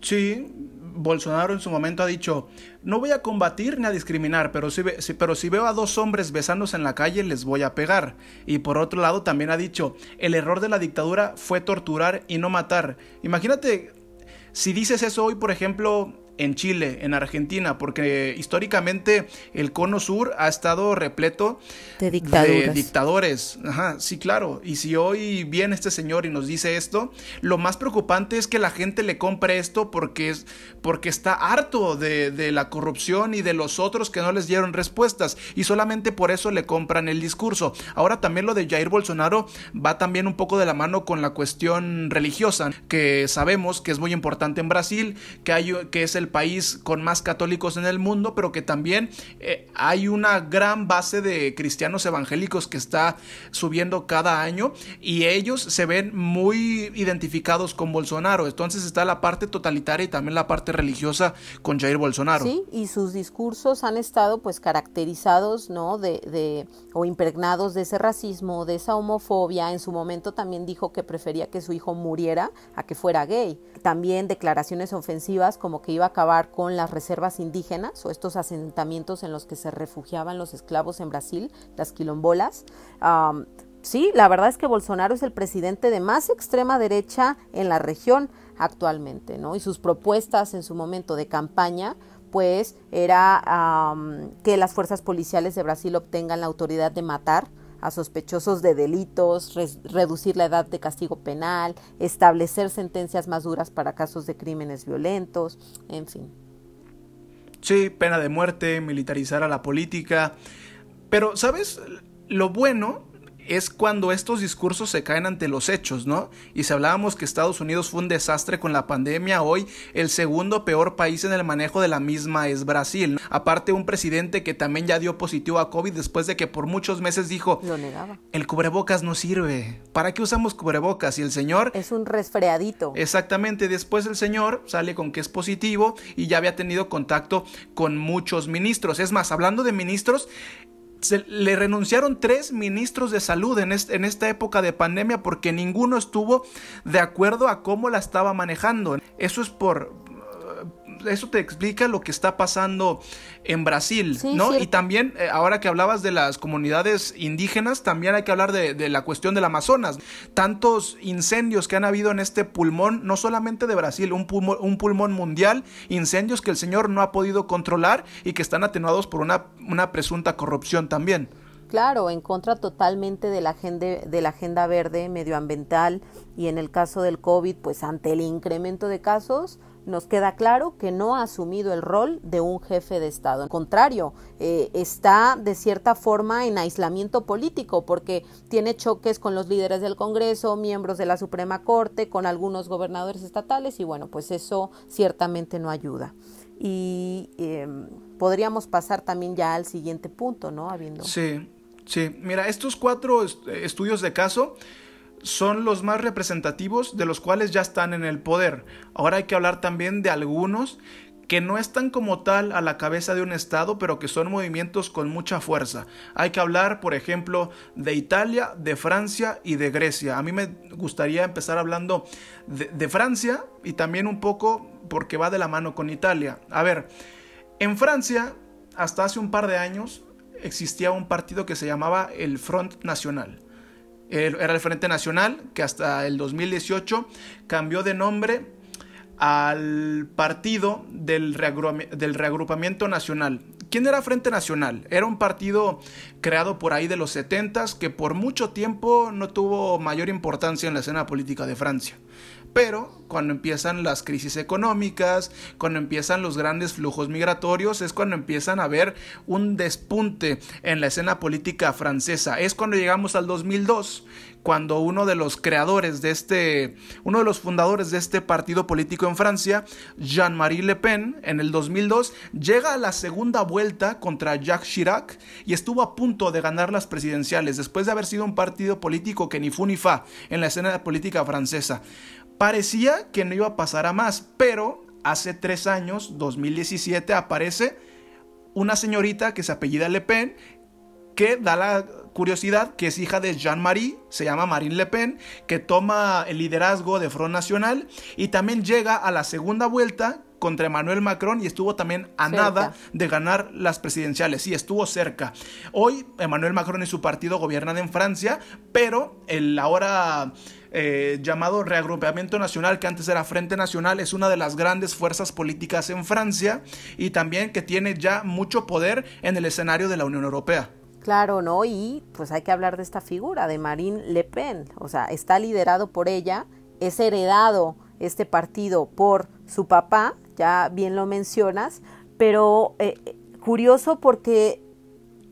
Sí, Bolsonaro en su momento ha dicho, no voy a combatir ni a discriminar, pero si, pero si veo a dos hombres besándose en la calle, les voy a pegar. Y por otro lado también ha dicho, el error de la dictadura fue torturar y no matar. Imagínate, si dices eso hoy, por ejemplo, en Chile, en Argentina, porque históricamente el cono sur ha estado repleto de, dictadores. Ajá, sí, claro. Y si hoy viene este señor y nos dice esto, lo más preocupante es que la gente le compre esto porque, es, porque está harto de, de la corrupción y de los otros que no les dieron respuestas y solamente por eso le compran el discurso. Ahora también lo de Jair Bolsonaro va también un poco de la mano con la cuestión religiosa, que sabemos que es muy importante en Brasil, que, hay, que es el país con más católicos en el mundo, pero que también eh, hay una gran base de cristianos evangélicos que está subiendo cada año y ellos se ven muy identificados con Bolsonaro. Entonces está la parte totalitaria y también la parte religiosa con Jair Bolsonaro. Sí, y sus discursos han estado pues caracterizados, ¿no? De, o impregnados de ese racismo, de esa homofobia. En su momento también dijo que prefería que su hijo muriera a que fuera gay. También declaraciones ofensivas como que iba a acabar con las reservas indígenas o estos asentamientos en los que se refugiaban los esclavos en Brasil, las quilombolas. sí, la verdad es que Bolsonaro es el presidente de más extrema derecha en la región actualmente, ¿no? Y sus propuestas en su momento de campaña pues era que las fuerzas policiales de Brasil obtengan la autoridad de matar a sospechosos de delitos, reducir la edad de castigo penal, establecer sentencias más duras para casos de crímenes violentos, en fin. Sí, pena de muerte, militarizar a la política. Pero, ¿sabes? Lo bueno es cuando estos discursos se caen ante los hechos, ¿no? Y si hablábamos que Estados Unidos fue un desastre con la pandemia, hoy el segundo peor país en el manejo de la misma es Brasil. Aparte un presidente que también ya dio positivo a COVID después de que por muchos meses dijo, Lo negaba. el cubrebocas no sirve. ¿Para qué usamos cubrebocas? Y el señor... Es un resfriadito. Exactamente, después el señor sale con que es positivo y ya había tenido contacto con muchos ministros. Es más, hablando de ministros, se, le renunciaron tres ministros de salud en, en esta época de pandemia porque ninguno estuvo de acuerdo a cómo la estaba manejando. Eso es por, eso te explica lo que está pasando en Brasil, ¿no? Y también, eh, ahora que hablabas de las comunidades indígenas, también hay que hablar de, la cuestión del Amazonas. Tantos incendios que han habido en este pulmón, no solamente de Brasil, un pulmón, un pulmón mundial, incendios que el señor no ha podido controlar y que están atenuados por una, una presunta corrupción también. Claro, en contra totalmente de la, agenda, de la agenda verde medioambiental y en el caso del COVID, pues ante el incremento de casos, nos queda claro que no ha asumido el rol de un jefe de Estado. Al contrario, eh, está de cierta forma en aislamiento político porque tiene choques con los líderes del Congreso, miembros de la Suprema Corte, con algunos gobernadores estatales y bueno, pues eso ciertamente no ayuda. Y em, podríamos pasar también ya al siguiente punto, ¿no? Habiendo... Sí, sí. Mira, estos cuatro estudios de caso son los más representativos de los cuales ya están en el poder. Ahora hay que hablar también de algunos que no están como tal a la cabeza de un Estado, pero que son movimientos con mucha fuerza. Hay que hablar, por ejemplo, de Italia, de Francia y de Grecia. A mí me gustaría empezar hablando de, Francia y también un poco porque va de la mano con Italia. A ver, en Francia, hasta hace un par de años, existía un partido que se llamaba el Front National era el Frente Nacional, que hasta el 2018 cambió de nombre al partido del, del reagrupamiento nacional. ¿Quién era Frente Nacional? Era un partido creado por ahí de los 70 que por mucho tiempo no tuvo mayor importancia en la escena política de Francia. Pero cuando empiezan las crisis económicas, cuando empiezan los grandes flujos migratorios, es cuando empiezan a haber un despunte en la escena política francesa. Es cuando llegamos al 2002, cuando uno de los creadores de este, uno de los fundadores de este partido político en Francia, Jean-Marie Le Pen, en el 2002, llega a la segunda vuelta contra Jacques Chirac y estuvo a punto de ganar las presidenciales después de haber sido un partido político que ni fu ni fa en la escena política francesa. Parecía que no iba a pasar a más, pero hace tres años, 2017, aparece una señorita que se apellida Le Pen, que da la curiosidad que es hija de Jean-Marie, se llama Marine Le Pen, que toma el liderazgo de Front Nacional y también llega a la segunda vuelta contra Emmanuel Macron y estuvo también a nada de ganar las presidenciales. Sí, estuvo cerca. Hoy Emmanuel Macron y su partido gobiernan en Francia, pero el ahora eh, llamado Reagrupamiento Nacional, que antes era Frente Nacional, es una de las grandes fuerzas políticas en Francia y también que tiene ya mucho poder en el escenario de la Unión Europea. Claro, ¿no? Y pues hay que hablar de esta figura, de Marine Le Pen. O sea, está liderado por ella, es heredado este partido por su papá, ya bien lo mencionas, pero eh, curioso porque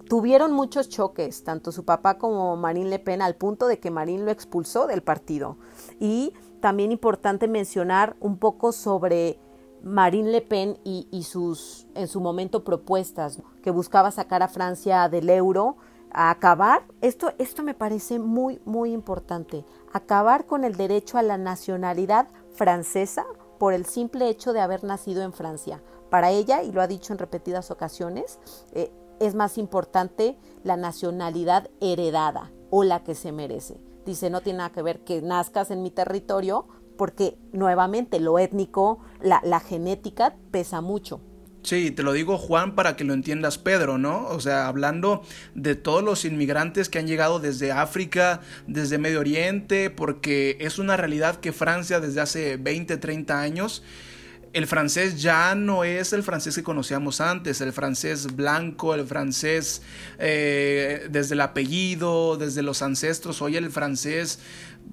tuvieron muchos choques, tanto su papá como Marine Le Pen, al punto de que Marine lo expulsó del partido. Y también importante mencionar un poco sobre Marine Le Pen y, sus, en su momento, propuestas, que buscaba sacar a Francia del euro, acabar, esto, esto me parece muy, muy importante, acabar con el derecho a la nacionalidad francesa por el simple hecho de haber nacido en Francia. Para ella, y lo ha dicho en repetidas ocasiones, eh, es más importante la nacionalidad heredada o la que se merece. Dice, no tiene nada que ver que nazcas en mi territorio, porque nuevamente lo étnico, la, la genética pesa mucho. Sí, te lo digo Juan para que lo entiendas Pedro, ¿no? O sea, hablando de todos los inmigrantes que han llegado desde África, desde Medio Oriente, porque es una realidad que Francia desde hace 20, 30 años el francés ya no es el francés que conocíamos antes, el francés blanco, el francés eh, desde el apellido, desde los ancestros. Hoy el francés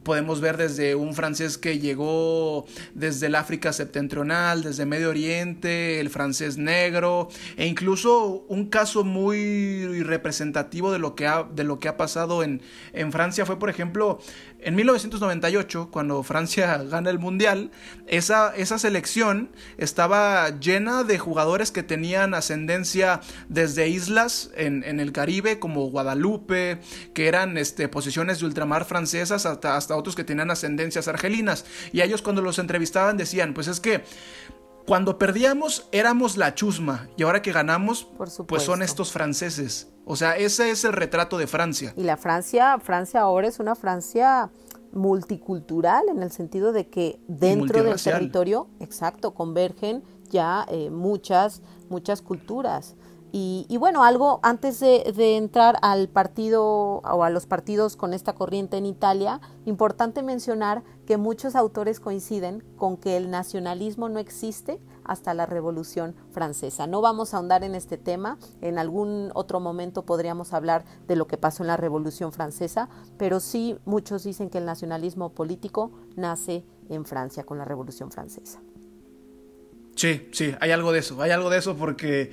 podemos ver desde un francés que llegó desde el África septentrional, desde Medio Oriente, el francés negro, e incluso un caso muy representativo de lo que ha, de lo que ha pasado en, en Francia fue, por ejemplo, en 1998, cuando Francia gana el Mundial, esa, esa selección estaba llena de jugadores que tenían ascendencia desde islas en, en el Caribe, como Guadalupe, que eran este, posiciones de ultramar francesas, hasta, hasta otros que tenían ascendencias argelinas. Y ellos cuando los entrevistaban decían, pues es que cuando perdíamos éramos la chusma y ahora que ganamos, pues son estos franceses. O sea, ese es el retrato de Francia. Y la Francia, Francia ahora es una Francia multicultural en el sentido de que dentro del territorio, exacto, convergen ya eh, muchas, muchas culturas. Y, bueno, algo antes de, entrar al partido o a los partidos con esta corriente en Italia, importante mencionar que muchos autores coinciden con que el nacionalismo no existe hasta la Revolución Francesa. No vamos a ahondar en este tema, en algún otro momento podríamos hablar de lo que pasó en la Revolución Francesa, pero sí muchos dicen que el nacionalismo político nace en Francia con la Revolución Francesa. Sí, sí, hay algo de eso, hay algo de eso porque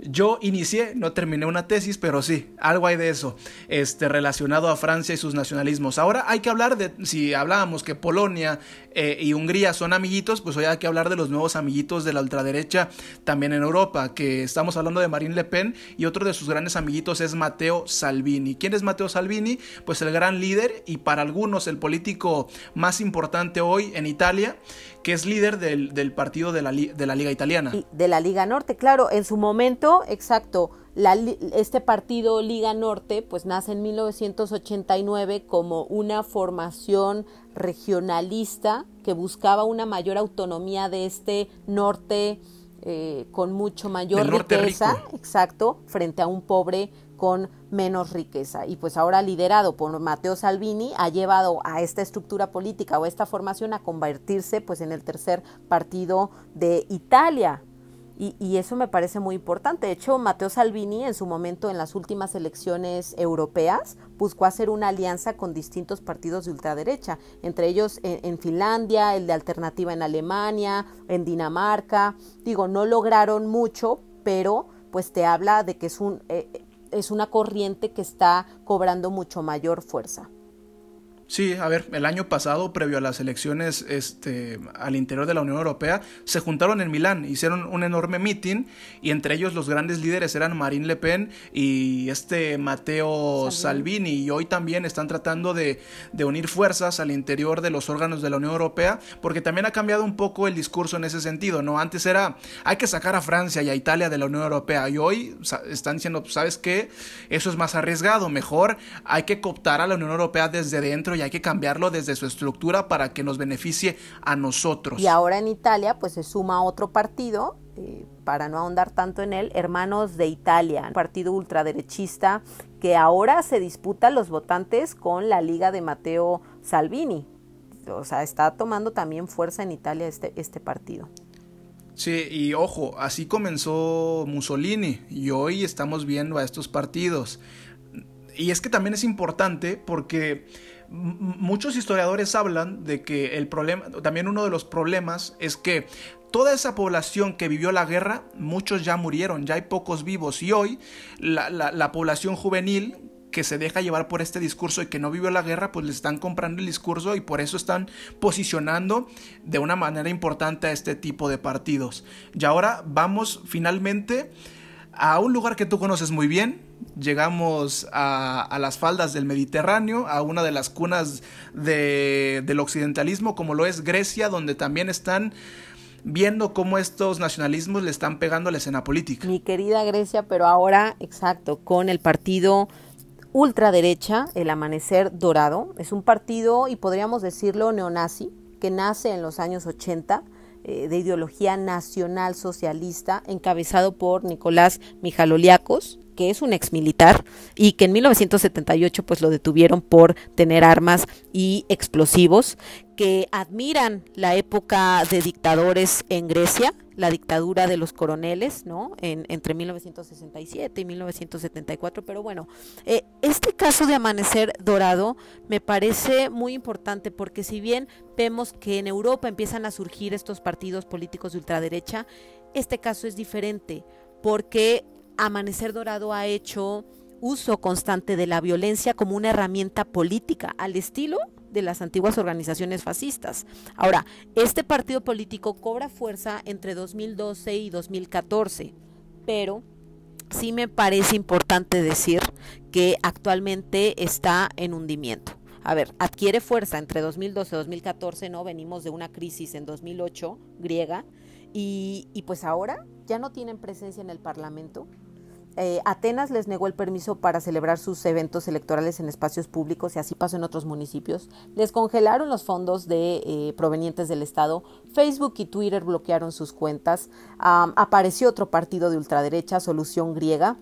yo inicié, no terminé una tesis, pero sí, algo hay de eso, este, relacionado a Francia y sus nacionalismos. Ahora hay que hablar de, si hablábamos que Polonia eh, y Hungría son amiguitos, pues hoy hay que hablar de los nuevos amiguitos de la ultraderecha también en Europa, que estamos hablando de Marine Le Pen y otro de sus grandes amiguitos es Matteo Salvini. ¿Quién es Matteo Salvini? Pues el gran líder y para algunos el político más importante hoy en Italia, que es líder del, del partido de la, de la Liga Italiana. De la Liga Norte, claro, en su momento, exacto, la, este partido Liga Norte pues nace en 1989 como una formación regionalista que buscaba una mayor autonomía de este norte eh, con mucho mayor riqueza, exacto, frente a un pobre con menos riqueza. Y pues ahora liderado por Matteo Salvini ha llevado a esta estructura política o esta formación a convertirse pues en el tercer partido de Italia. Y, eso me parece muy importante. De hecho, Matteo Salvini en su momento en las últimas elecciones europeas buscó hacer una alianza con distintos partidos de ultraderecha, entre ellos en, Finlandia, el de Alternativa en Alemania, en Dinamarca. Digo, no lograron mucho, pero pues te habla de que es un... Eh, es una corriente que está cobrando mucho mayor fuerza. Sí, a ver, el año pasado, previo a las elecciones este, al interior de la Unión Europea, se juntaron en Milán, hicieron un enorme meeting y entre ellos los grandes líderes eran Marine Le Pen y este Matteo Salvini. y hoy también están tratando de, de, unir fuerzas al interior de los órganos de la Unión Europea porque también ha cambiado un poco el discurso en ese sentido, ¿no? Antes era hay que sacar a Francia y a Italia de la Unión Europea y hoy están diciendo, ¿sabes qué? Eso es más arriesgado, mejor hay que cooptar a la Unión Europea desde dentro y hay que cambiarlo desde su estructura para que nos beneficie a nosotros. Y ahora en Italia pues se suma otro partido, eh, para no ahondar tanto en él, Hermanos de Italia, un partido ultraderechista que ahora se disputa los votantes con la Liga de Matteo Salvini. O sea, está tomando también fuerza en Italia este, este partido. Sí, y ojo, así comenzó Mussolini y hoy estamos viendo a estos partidos. Y es que también es importante porque muchos historiadores hablan de que el problema, también uno de los problemas es que toda esa población que vivió la guerra, muchos ya murieron, ya hay pocos vivos y hoy la, población juvenil que se deja llevar por este discurso y que no vivió la guerra, pues le están comprando el discurso y por eso están posicionando de una manera importante a este tipo de partidos. Y ahora vamos finalmente a un lugar que tú conoces muy bien, llegamos a, las faldas del Mediterráneo, a una de las cunas del occidentalismo, como lo es Grecia, donde también están viendo cómo estos nacionalismos le están pegando a la escena política. Mi querida Grecia, pero ahora, exacto, con el partido ultraderecha, el Amanecer Dorado, es un partido, y podríamos decirlo, neonazi, que nace en los años 80 eh, de ideología nacional socialista, encabezado por Nicolás Mijaloliakos, que es un ex militar y que en 1978 pues lo detuvieron por tener armas y explosivos, que admiran la época de dictadores en Grecia, la dictadura de los coroneles, ¿no? En, entre 1967 y 1974, pero bueno, eh, este caso de Amanecer Dorado me parece muy importante porque si bien vemos que en Europa empiezan a surgir estos partidos políticos de ultraderecha, este caso es diferente porque Amanecer Dorado ha hecho uso constante de la violencia como una herramienta política, al estilo de las antiguas organizaciones fascistas. Ahora, este partido político cobra fuerza entre 2012 y 2014, pero sí me parece importante decir que actualmente está en hundimiento. A ver, adquiere fuerza entre 2012 y 2014, ¿no? Venimos de una crisis en 2008 griega y, y pues ahora ya no tienen presencia en el Parlamento, eh, Atenas les negó el permiso para celebrar sus eventos electorales en espacios públicos y así pasó en otros municipios. Les congelaron los fondos de, eh, provenientes del Estado. Facebook y Twitter bloquearon sus cuentas. apareció otro partido de ultraderecha, Solución Griega.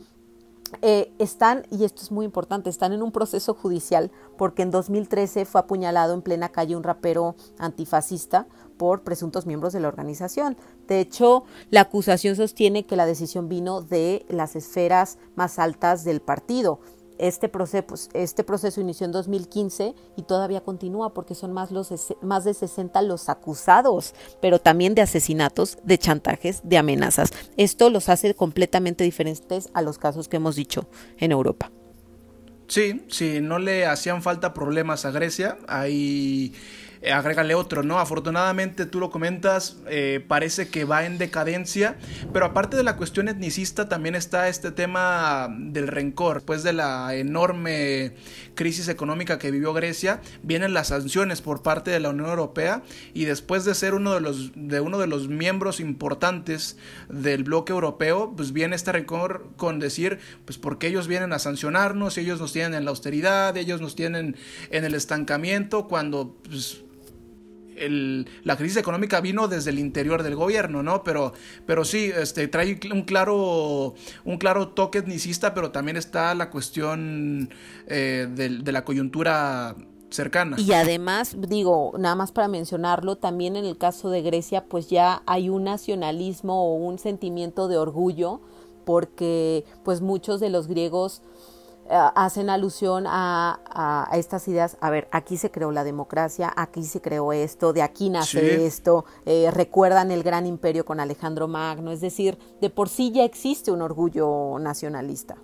Eh, están, y esto es muy importante, están en un proceso judicial porque en 2013 fue apuñalado en plena calle un rapero antifascista por presuntos miembros de la organización. De hecho, la acusación sostiene que la decisión vino de las esferas más altas del partido. Este proceso, este proceso inició en 2015 y todavía continúa porque son más, los, más de 60 los acusados, pero también de asesinatos, de chantajes, de amenazas. Esto los hace completamente diferentes a los casos que hemos dicho en Europa. Sí, sí, no le hacían falta problemas a Grecia, hay eh, agrégale otro, ¿no? Afortunadamente, tú lo comentas, eh, parece que va en decadencia, pero aparte de la cuestión etnicista, también está este tema del rencor. Después de la enorme crisis económica que vivió Grecia, vienen las sanciones por parte de la Unión Europea y después de ser uno de los, de uno de los miembros importantes del bloque europeo, pues viene este rencor con decir, pues porque ellos vienen a sancionarnos, ellos nos tienen en la austeridad, ellos nos tienen en el estancamiento, cuando pues, la crisis económica vino desde el interior del gobierno, ¿no? Pero, pero sí, este, trae un claro, un claro toque etnicista, pero también está la cuestión eh, de, la coyuntura cercana. Y además, digo, nada más para mencionarlo, también en el caso de Grecia, pues ya hay un nacionalismo o un sentimiento de orgullo, porque pues muchos de los griegos hacen alusión a, estas ideas, a ver, aquí se creó la democracia, aquí se creó esto, de aquí nace esto, eh, recuerdan el gran imperio con Alejandro Magno, es decir, de por sí ya existe un orgullo nacionalista.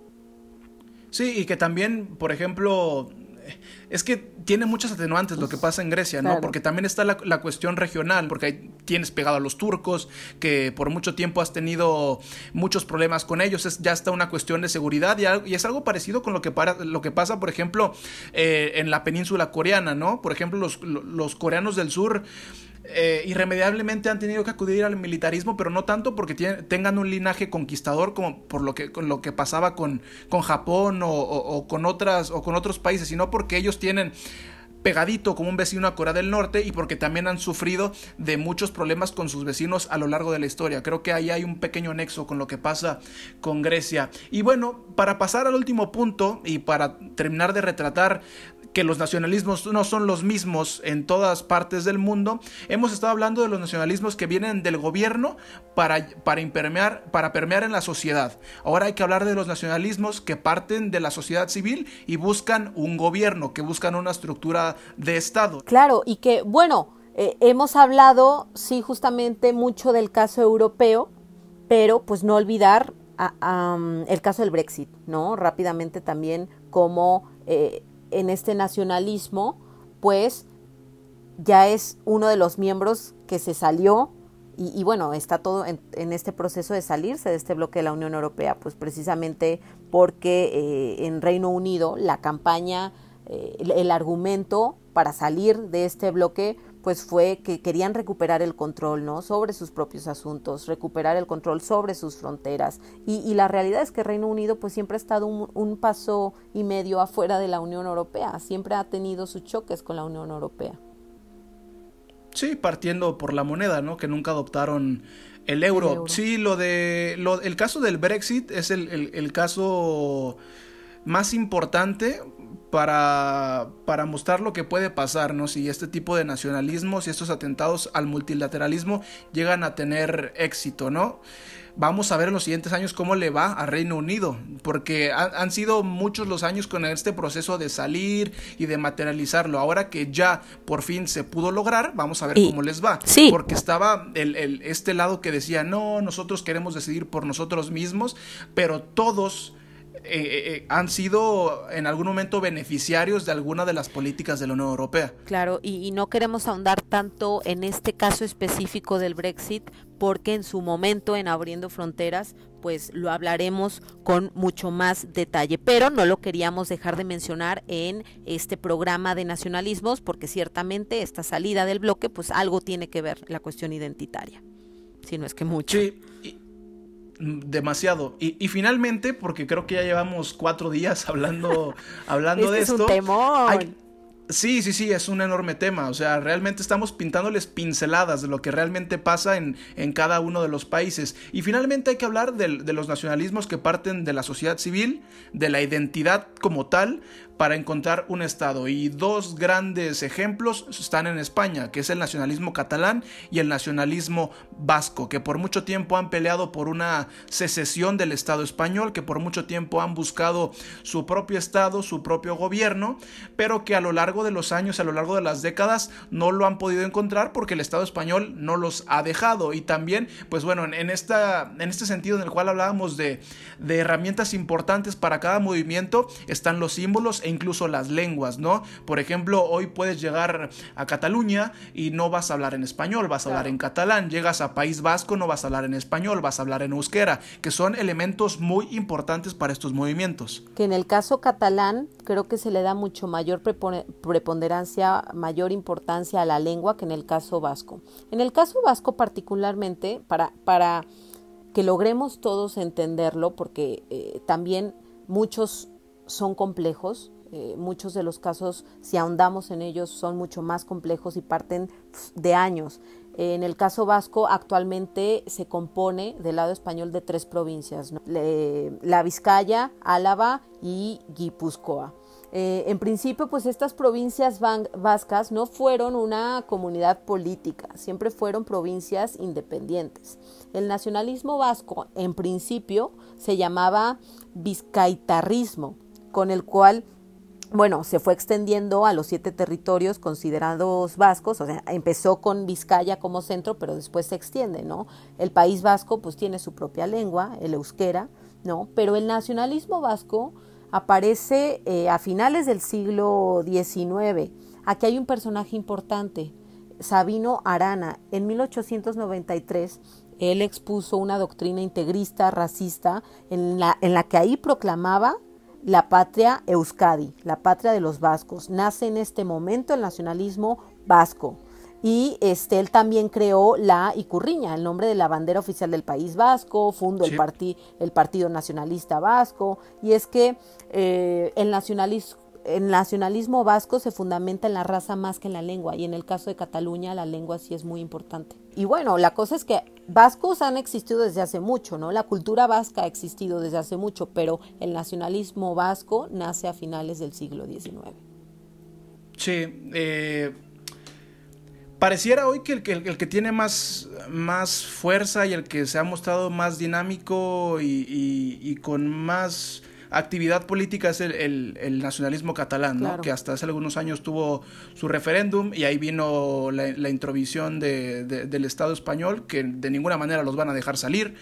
Sí, y que también, por ejemplo, es que tiene muchas atenuantes lo que pasa en Grecia, ¿no? Porque también está la, cuestión regional, porque ahí tienes pegado a los turcos, que por mucho tiempo has tenido muchos problemas con ellos, es, ya está una cuestión de seguridad y, es algo parecido con lo que, para, lo que pasa, por ejemplo, eh, en la península coreana, ¿no? Por ejemplo, los, los coreanos del sur eh, irremediablemente han tenido que acudir al militarismo, pero no tanto porque tengan un linaje conquistador como por lo que, con lo que pasaba con, con Japón o, con otras, o con otros países, sino porque ellos tienen pegadito como un vecino a Corea del Norte y porque también han sufrido de muchos problemas con sus vecinos a lo largo de la historia. Creo que ahí hay un pequeño nexo con lo que pasa con Grecia. Y bueno, para pasar al último punto y para terminar de retratar que los nacionalismos no son los mismos en todas partes del mundo. Hemos estado hablando de los nacionalismos que vienen del gobierno para, para, impermear, para permear en la sociedad. Ahora hay que hablar de los nacionalismos que parten de la sociedad civil y buscan un gobierno, que buscan una estructura de Estado. Claro, y que, bueno, eh, hemos hablado, sí, justamente mucho del caso europeo, pero pues no olvidar el caso del Brexit, ¿no? Rápidamente también como... Eh, en este nacionalismo, pues ya es uno de los miembros que se salió y, bueno, está todo en, este proceso de salirse de este bloque de la Unión Europea, pues precisamente porque eh, en Reino Unido la campaña, eh, el argumento para salir de este bloque pues fue que querían recuperar el control, ¿no? Sobre sus propios asuntos, recuperar el control sobre sus fronteras. Y, la realidad es que Reino Unido pues siempre ha estado un, paso y medio afuera de la Unión Europea, siempre ha tenido sus choques con la Unión Europea. Sí, partiendo por la moneda, ¿no? Que nunca adoptaron el euro. Sí, lo de. Lo, el caso del Brexit es el, el caso más importante para, para mostrar lo que puede pasar, ¿no? Si este tipo de nacionalismos y estos atentados al multilateralismo llegan a tener éxito, ¿no? Vamos a ver en los siguientes años cómo le va a Reino Unido, porque han sido muchos los años con este proceso de salir y de materializarlo. Ahora que ya por fin se pudo lograr, vamos a ver cómo les va. Sí. Porque estaba el, el, este lado que decía, no, nosotros queremos decidir por nosotros mismos, pero todos eh, eh, eh, han sido en algún momento beneficiarios de alguna de las políticas de la Unión Europea. Claro, y, no queremos ahondar tanto en este caso específico del Brexit, porque en su momento en Abriendo Fronteras, pues lo hablaremos con mucho más detalle, pero no lo queríamos dejar de mencionar en este programa de nacionalismos, porque ciertamente esta salida del bloque, pues algo tiene que ver la cuestión identitaria, si no es que mucho. Sí, demasiado. Y, finalmente, porque creo que ya llevamos cuatro días hablando, hablando este de es esto. Un temor. Sí, sí, sí, es un enorme tema. O sea, realmente estamos pintándoles pinceladas de lo que realmente pasa en, en cada uno de los países. Y finalmente hay que hablar de, de los nacionalismos que parten de la sociedad civil, de la identidad como tal, para encontrar un Estado. Y dos grandes ejemplos están en España, que es el nacionalismo catalán y el nacionalismo vasco, que por mucho tiempo han peleado por una secesión del Estado español, que por mucho tiempo han buscado su propio Estado, su propio gobierno, pero que a lo largo de los años, a lo largo de las décadas, no lo han podido encontrar porque el Estado español no los ha dejado. Y también, pues bueno, en, esta, en este sentido en el cual hablábamos de, de herramientas importantes para cada movimiento, están los símbolos e incluso las lenguas, ¿no? Por ejemplo, hoy puedes llegar a Cataluña y no vas a hablar en español, vas a hablar en catalán. Llegas a País Vasco, no vas a hablar en español, vas a hablar en euskera, que son elementos muy importantes para estos movimientos. Que en el caso catalán creo que se le da mucho mayor preponderancia, mayor importancia a la lengua que en el caso vasco. En el caso vasco particularmente, para, para que logremos todos entenderlo, porque eh, también muchos son complejos, eh, muchos de los casos, si ahondamos en ellos, son mucho más complejos y parten de años. En el caso vasco, actualmente se compone del lado español de tres provincias, la Vizcaya, Álava y Guipúzcoa. Eh, en principio, pues estas provincias vascas no fueron una comunidad política, siempre fueron provincias independientes. El nacionalismo vasco, en principio, se llamaba vizcaitarrismo, con el cual bueno, se fue extendiendo a los siete territorios considerados vascos, o sea, empezó con Vizcaya como centro, pero después se extiende, ¿no? El País Vasco pues tiene su propia lengua, el euskera, ¿no? Pero el nacionalismo vasco aparece eh, a finales del siglo XIX. Aquí hay un personaje importante, Sabino Arana. En 1893 él expuso una doctrina integrista, racista, en la, en la que ahí proclamaba la patria Euskadi, la patria de los vascos. Nace en este momento el nacionalismo vasco. Y este, él también creó la Icurriña, el nombre de la bandera oficial del País Vasco, fundó el, el Partido Nacionalista Vasco. Y es que eh, el nacionalismo el nacionalismo vasco se fundamenta en la raza más que en la lengua y en el caso de Cataluña la lengua sí es muy importante. Y bueno, la cosa es que vascos han existido desde hace mucho, ¿no? La cultura vasca ha existido desde hace mucho, pero el nacionalismo vasco nace a finales del siglo XIX. Sí, eh, pareciera hoy que el, que tiene más, más fuerza y el que se ha mostrado más dinámico y con más actividad política es el, nacionalismo catalán, que hasta hace algunos años tuvo su referéndum y ahí vino la, introvisión del Estado español, que de ninguna manera los van a dejar salir.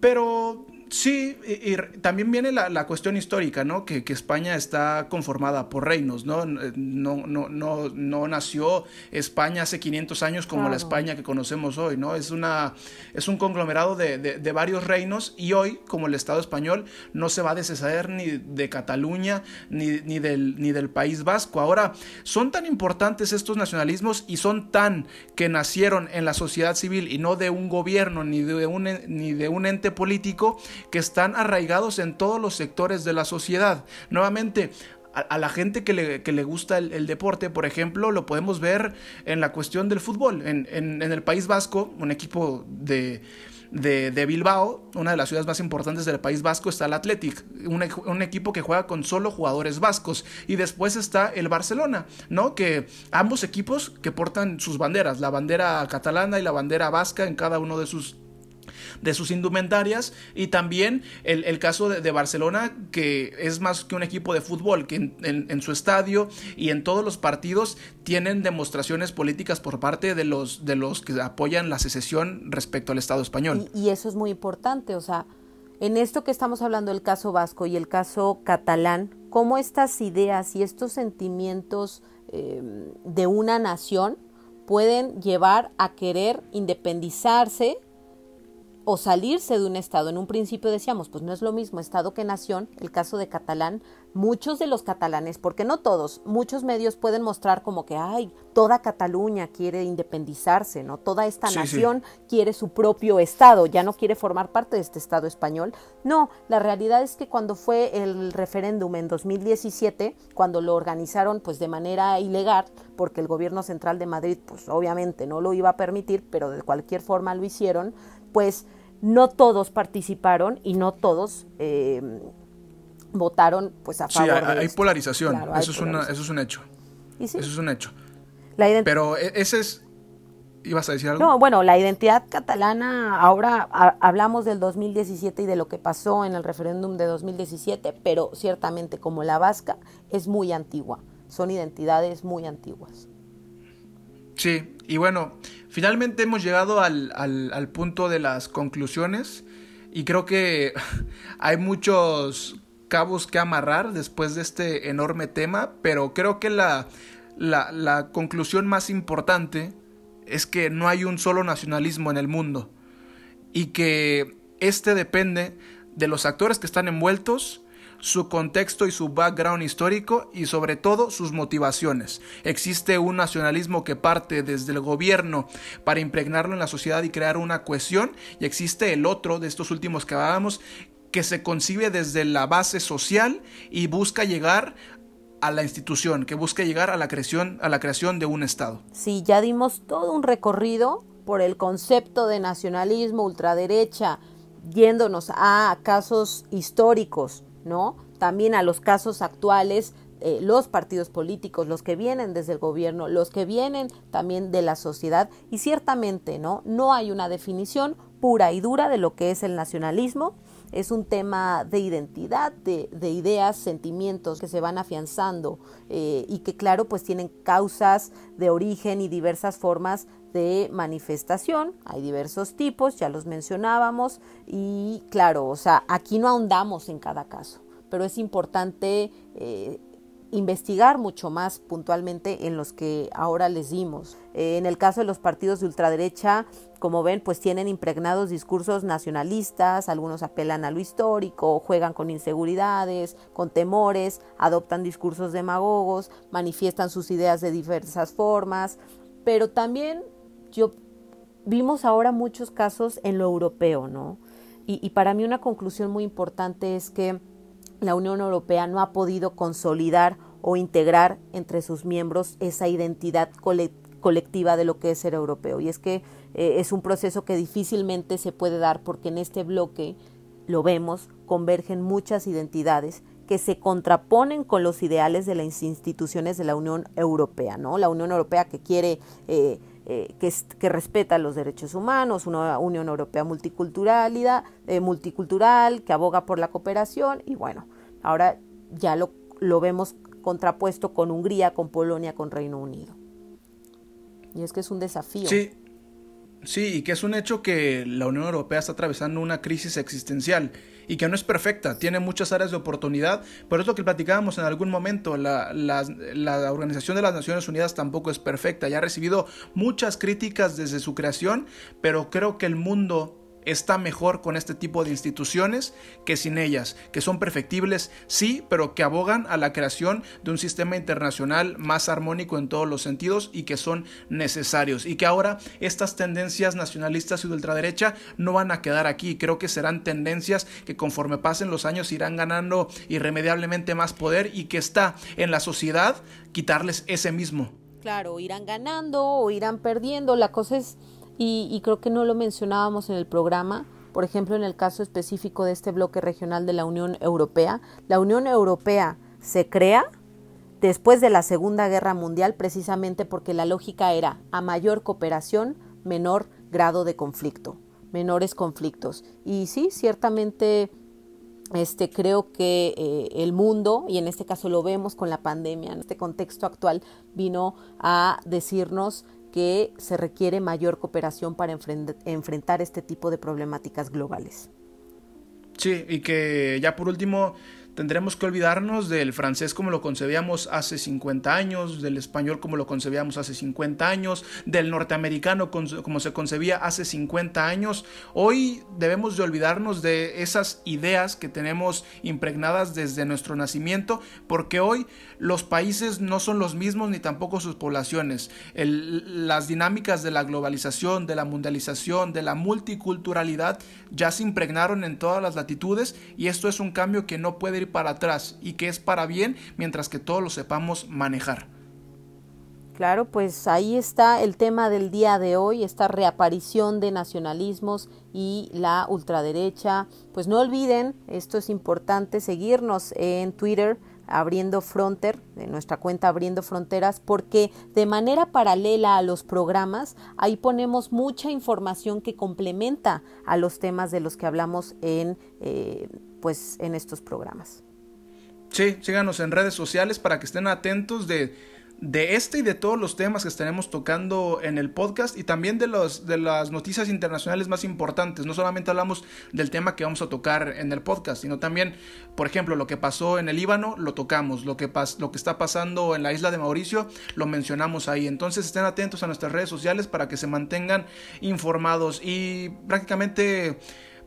Pero Sí, y, también viene la, cuestión histórica, ¿no? Que, España está conformada por reinos, ¿no? No, no, no, no nació España hace 500 años como la España que conocemos hoy, ¿no? Es, una, es un conglomerado de, varios reinos y hoy, como el Estado español, no se va a deshacer ni de Cataluña ni, ni, del, ni del País Vasco. Ahora, son tan importantes estos nacionalismos y son tan que nacieron en la sociedad civil y no de un gobierno ni de un, ni de un ente político que están arraigados en todos los sectores de la sociedad. Nuevamente, a, la gente que le, gusta el, deporte, por ejemplo, lo podemos ver en la cuestión del fútbol. En, el País Vasco, un equipo de, Bilbao, una de las ciudades más importantes del País Vasco, está el Athletic, un, un, equipo que juega con solo jugadores vascos. Y después está el Barcelona, ¿no? Que ambos equipos que portan sus banderas, la bandera catalana y la bandera vasca en cada uno de sus de sus indumentarias y también el, caso de, Barcelona que es más que un equipo de fútbol que en, su estadio y en todos los partidos tienen demostraciones políticas por parte de los, de los que apoyan la secesión respecto al Estado español. Y, eso es muy importante, o sea, en esto que estamos hablando el caso vasco y el caso catalán, cómo estas ideas y estos sentimientos eh, de una nación pueden llevar a querer independizarse o salirse de un Estado. En un principio decíamos, pues no es lo mismo Estado que nación. El caso de Catalán muchos de los catalanes, porque no todos, muchos medios pueden mostrar como que, ay, toda Cataluña quiere independizarse, ¿no? Toda esta Sí, nación quiere su propio Estado, ya no quiere formar parte de este Estado español. No, la realidad es que cuando fue el referéndum en 2017, cuando lo organizaron pues de manera ilegal, porque el gobierno central de Madrid pues obviamente no lo iba a permitir, pero de cualquier forma lo hicieron, pues no todos participaron y no todos eh, votaron pues a Sí, favor hay, de hay polarización, Claro, hay eso, es una, polarización. eso es un hecho. Y sí, Eso es un hecho. la Pero e- ese es... ¿Ibas a decir algo? No, bueno, la identidad catalana, ahora ha- hablamos del 2017 y de lo que pasó en el referéndum de 2017, pero ciertamente como la vasca es muy antigua, son identidades muy antiguas. Sí, y bueno, finalmente hemos llegado al, al- punto de las conclusiones. Y creo que hay muchos cabos que amarrar después de este enorme tema, pero creo que la, la, la conclusión más importante es que no hay un solo nacionalismo en el mundo y que este depende de los actores que están envueltos, su contexto y su background histórico y sobre todo sus motivaciones. Existe un nacionalismo que parte desde el gobierno para impregnarlo en la sociedad y crear una cohesión y existe el otro de estos últimos que hablábamos que se concibe desde la base social y busca llegar a la institución, que busca llegar a la creación, a la creación de un Estado. Sí, ya dimos todo un recorrido por el concepto de nacionalismo, ultraderecha, yéndonos a casos históricos, ¿no? También a los casos actuales, eh, los partidos políticos, los que vienen desde el gobierno, los que vienen también de la sociedad, y ciertamente, ¿no? No hay una definición pura y dura de lo que es el nacionalismo, es un tema de identidad, de, de ideas, sentimientos que se van afianzando eh, y que claro, pues tienen causas de origen y diversas formas de manifestación. Hay diversos tipos, ya los mencionábamos y claro, o sea, aquí no ahondamos en cada caso, pero es importante eh, investigar mucho más puntualmente en los que ahora les dimos. Eh, en el caso de los partidos de ultraderecha, como ven, pues tienen impregnados discursos nacionalistas, algunos apelan a lo histórico, juegan con inseguridades, con temores, adoptan discursos demagogos, manifiestan sus ideas de diversas formas, pero también yo vimos ahora muchos casos en lo europeo, ¿no? Y, para mí una conclusión muy importante es que la Unión Europea no ha podido consolidar o integrar entre sus miembros esa identidad cole colectiva de lo que es ser europeo. Y es que eh, es un proceso que difícilmente se puede dar porque en este bloque, lo vemos, convergen muchas identidades que se contraponen con los ideales de las instituciones de la Unión Europea, ¿no? La Unión Europea que quiere, eh, eh, que, que, respeta los derechos humanos, una Unión Europea multiculturalidad, eh, multicultural, que aboga por la cooperación, y bueno, ahora ya lo, lo vemos contrapuesto con Hungría, con Polonia, con Reino Unido. Y es que es un desafío. Sí, sí, y que es un hecho que la Unión Europea está atravesando una crisis existencial y que no es perfecta, tiene muchas áreas de oportunidad, pero es lo que platicábamos en algún momento, la, la, Organización de las Naciones Unidas tampoco es perfecta, ya ha recibido muchas críticas desde su creación, pero creo que el mundo está mejor con este tipo de instituciones que sin ellas, que son perfectibles, sí, pero que abogan a la creación de un sistema internacional más armónico en todos los sentidos y que son necesarios. Y que ahora estas tendencias nacionalistas y de ultraderecha no van a quedar aquí. Creo que serán tendencias que conforme pasen los años irán ganando irremediablemente más poder y que está en la sociedad quitarles ese mismo. Claro, irán ganando o irán perdiendo. La cosa es y, y, creo que no lo mencionábamos en el programa, por ejemplo, en el caso específico de este bloque regional de la Unión Europea. La Unión Europea se crea después de la Segunda Guerra Mundial precisamente porque la lógica era a mayor cooperación, menor grado de conflicto, menores conflictos. Y sí, ciertamente este, creo que eh, el mundo, y en este caso lo vemos con la pandemia, en este contexto actual, vino a decirnos que se requiere mayor cooperación para enfrentar este tipo de problemáticas globales. Sí, y que ya por último tendremos que olvidarnos del francés como lo concebíamos hace 50 años, del español como lo concebíamos hace 50 años, del norteamericano como se concebía hace 50 años. Hoy debemos de olvidarnos de esas ideas que tenemos impregnadas desde nuestro nacimiento, porque hoy los países no son los mismos ni tampoco sus poblaciones. las dinámicas de la globalización, de la mundialización, de la multiculturalidad ya se impregnaron en todas las latitudes y esto es un cambio que no puede ir para atrás y que es para bien mientras que todos lo sepamos manejar. Claro, pues ahí está el tema del día de hoy, esta reaparición de nacionalismos y la ultraderecha. Pues no olviden, esto es importante, seguirnos en Twitter, abriendo fronter, de nuestra cuenta abriendo fronteras, porque de manera paralela a los programas, ahí ponemos mucha información que complementa a los temas de los que hablamos en, eh, pues, en estos programas. Sí, síganos en redes sociales para que estén atentos de de este y de todos los temas que estaremos tocando en el podcast y también de, los, de las noticias internacionales más importantes. No solamente hablamos del tema que vamos a tocar en el podcast, sino también, por ejemplo, lo que pasó en el Líbano, lo tocamos. Lo que, lo que está pasando en la isla de Mauricio, lo mencionamos ahí. Entonces estén atentos a nuestras redes sociales para que se mantengan informados y prácticamente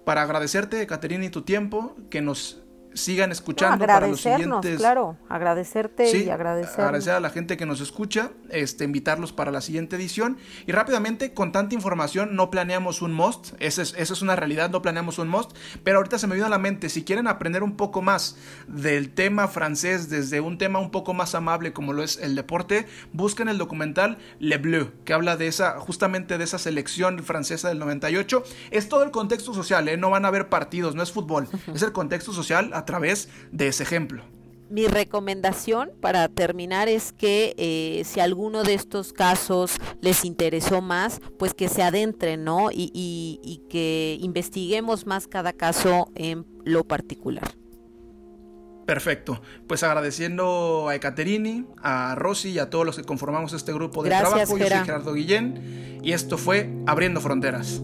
para agradecerte, Caterina, y tu tiempo, que nos sigan escuchando para los siguientes. Claro, agradecerte y agradecer. Agradecer a la gente que nos escucha, este, invitarlos para la siguiente edición. Y rápidamente, con tanta información, no planeamos un most. Esa es, esa es una realidad, no planeamos un most. Pero ahorita se me vino a la mente, si quieren aprender un poco más del tema francés, desde un tema un poco más amable como lo es el deporte, busquen el documental Le Bleu, que habla de esa, justamente de esa selección francesa del 98. Es todo el contexto social, ¿eh? no van a haber partidos, no es fútbol, es el contexto social a través de ese ejemplo. Mi recomendación para terminar es que eh, si alguno de estos casos les interesó más, pues que se adentren, ¿no? Y, y que investiguemos más cada caso en lo particular. Perfecto. Pues agradeciendo a Ecaterini, a Rosy y a todos los que conformamos este grupo de Gracias, trabajo. Yo soy Gerardo Guillén y esto fue Abriendo Fronteras.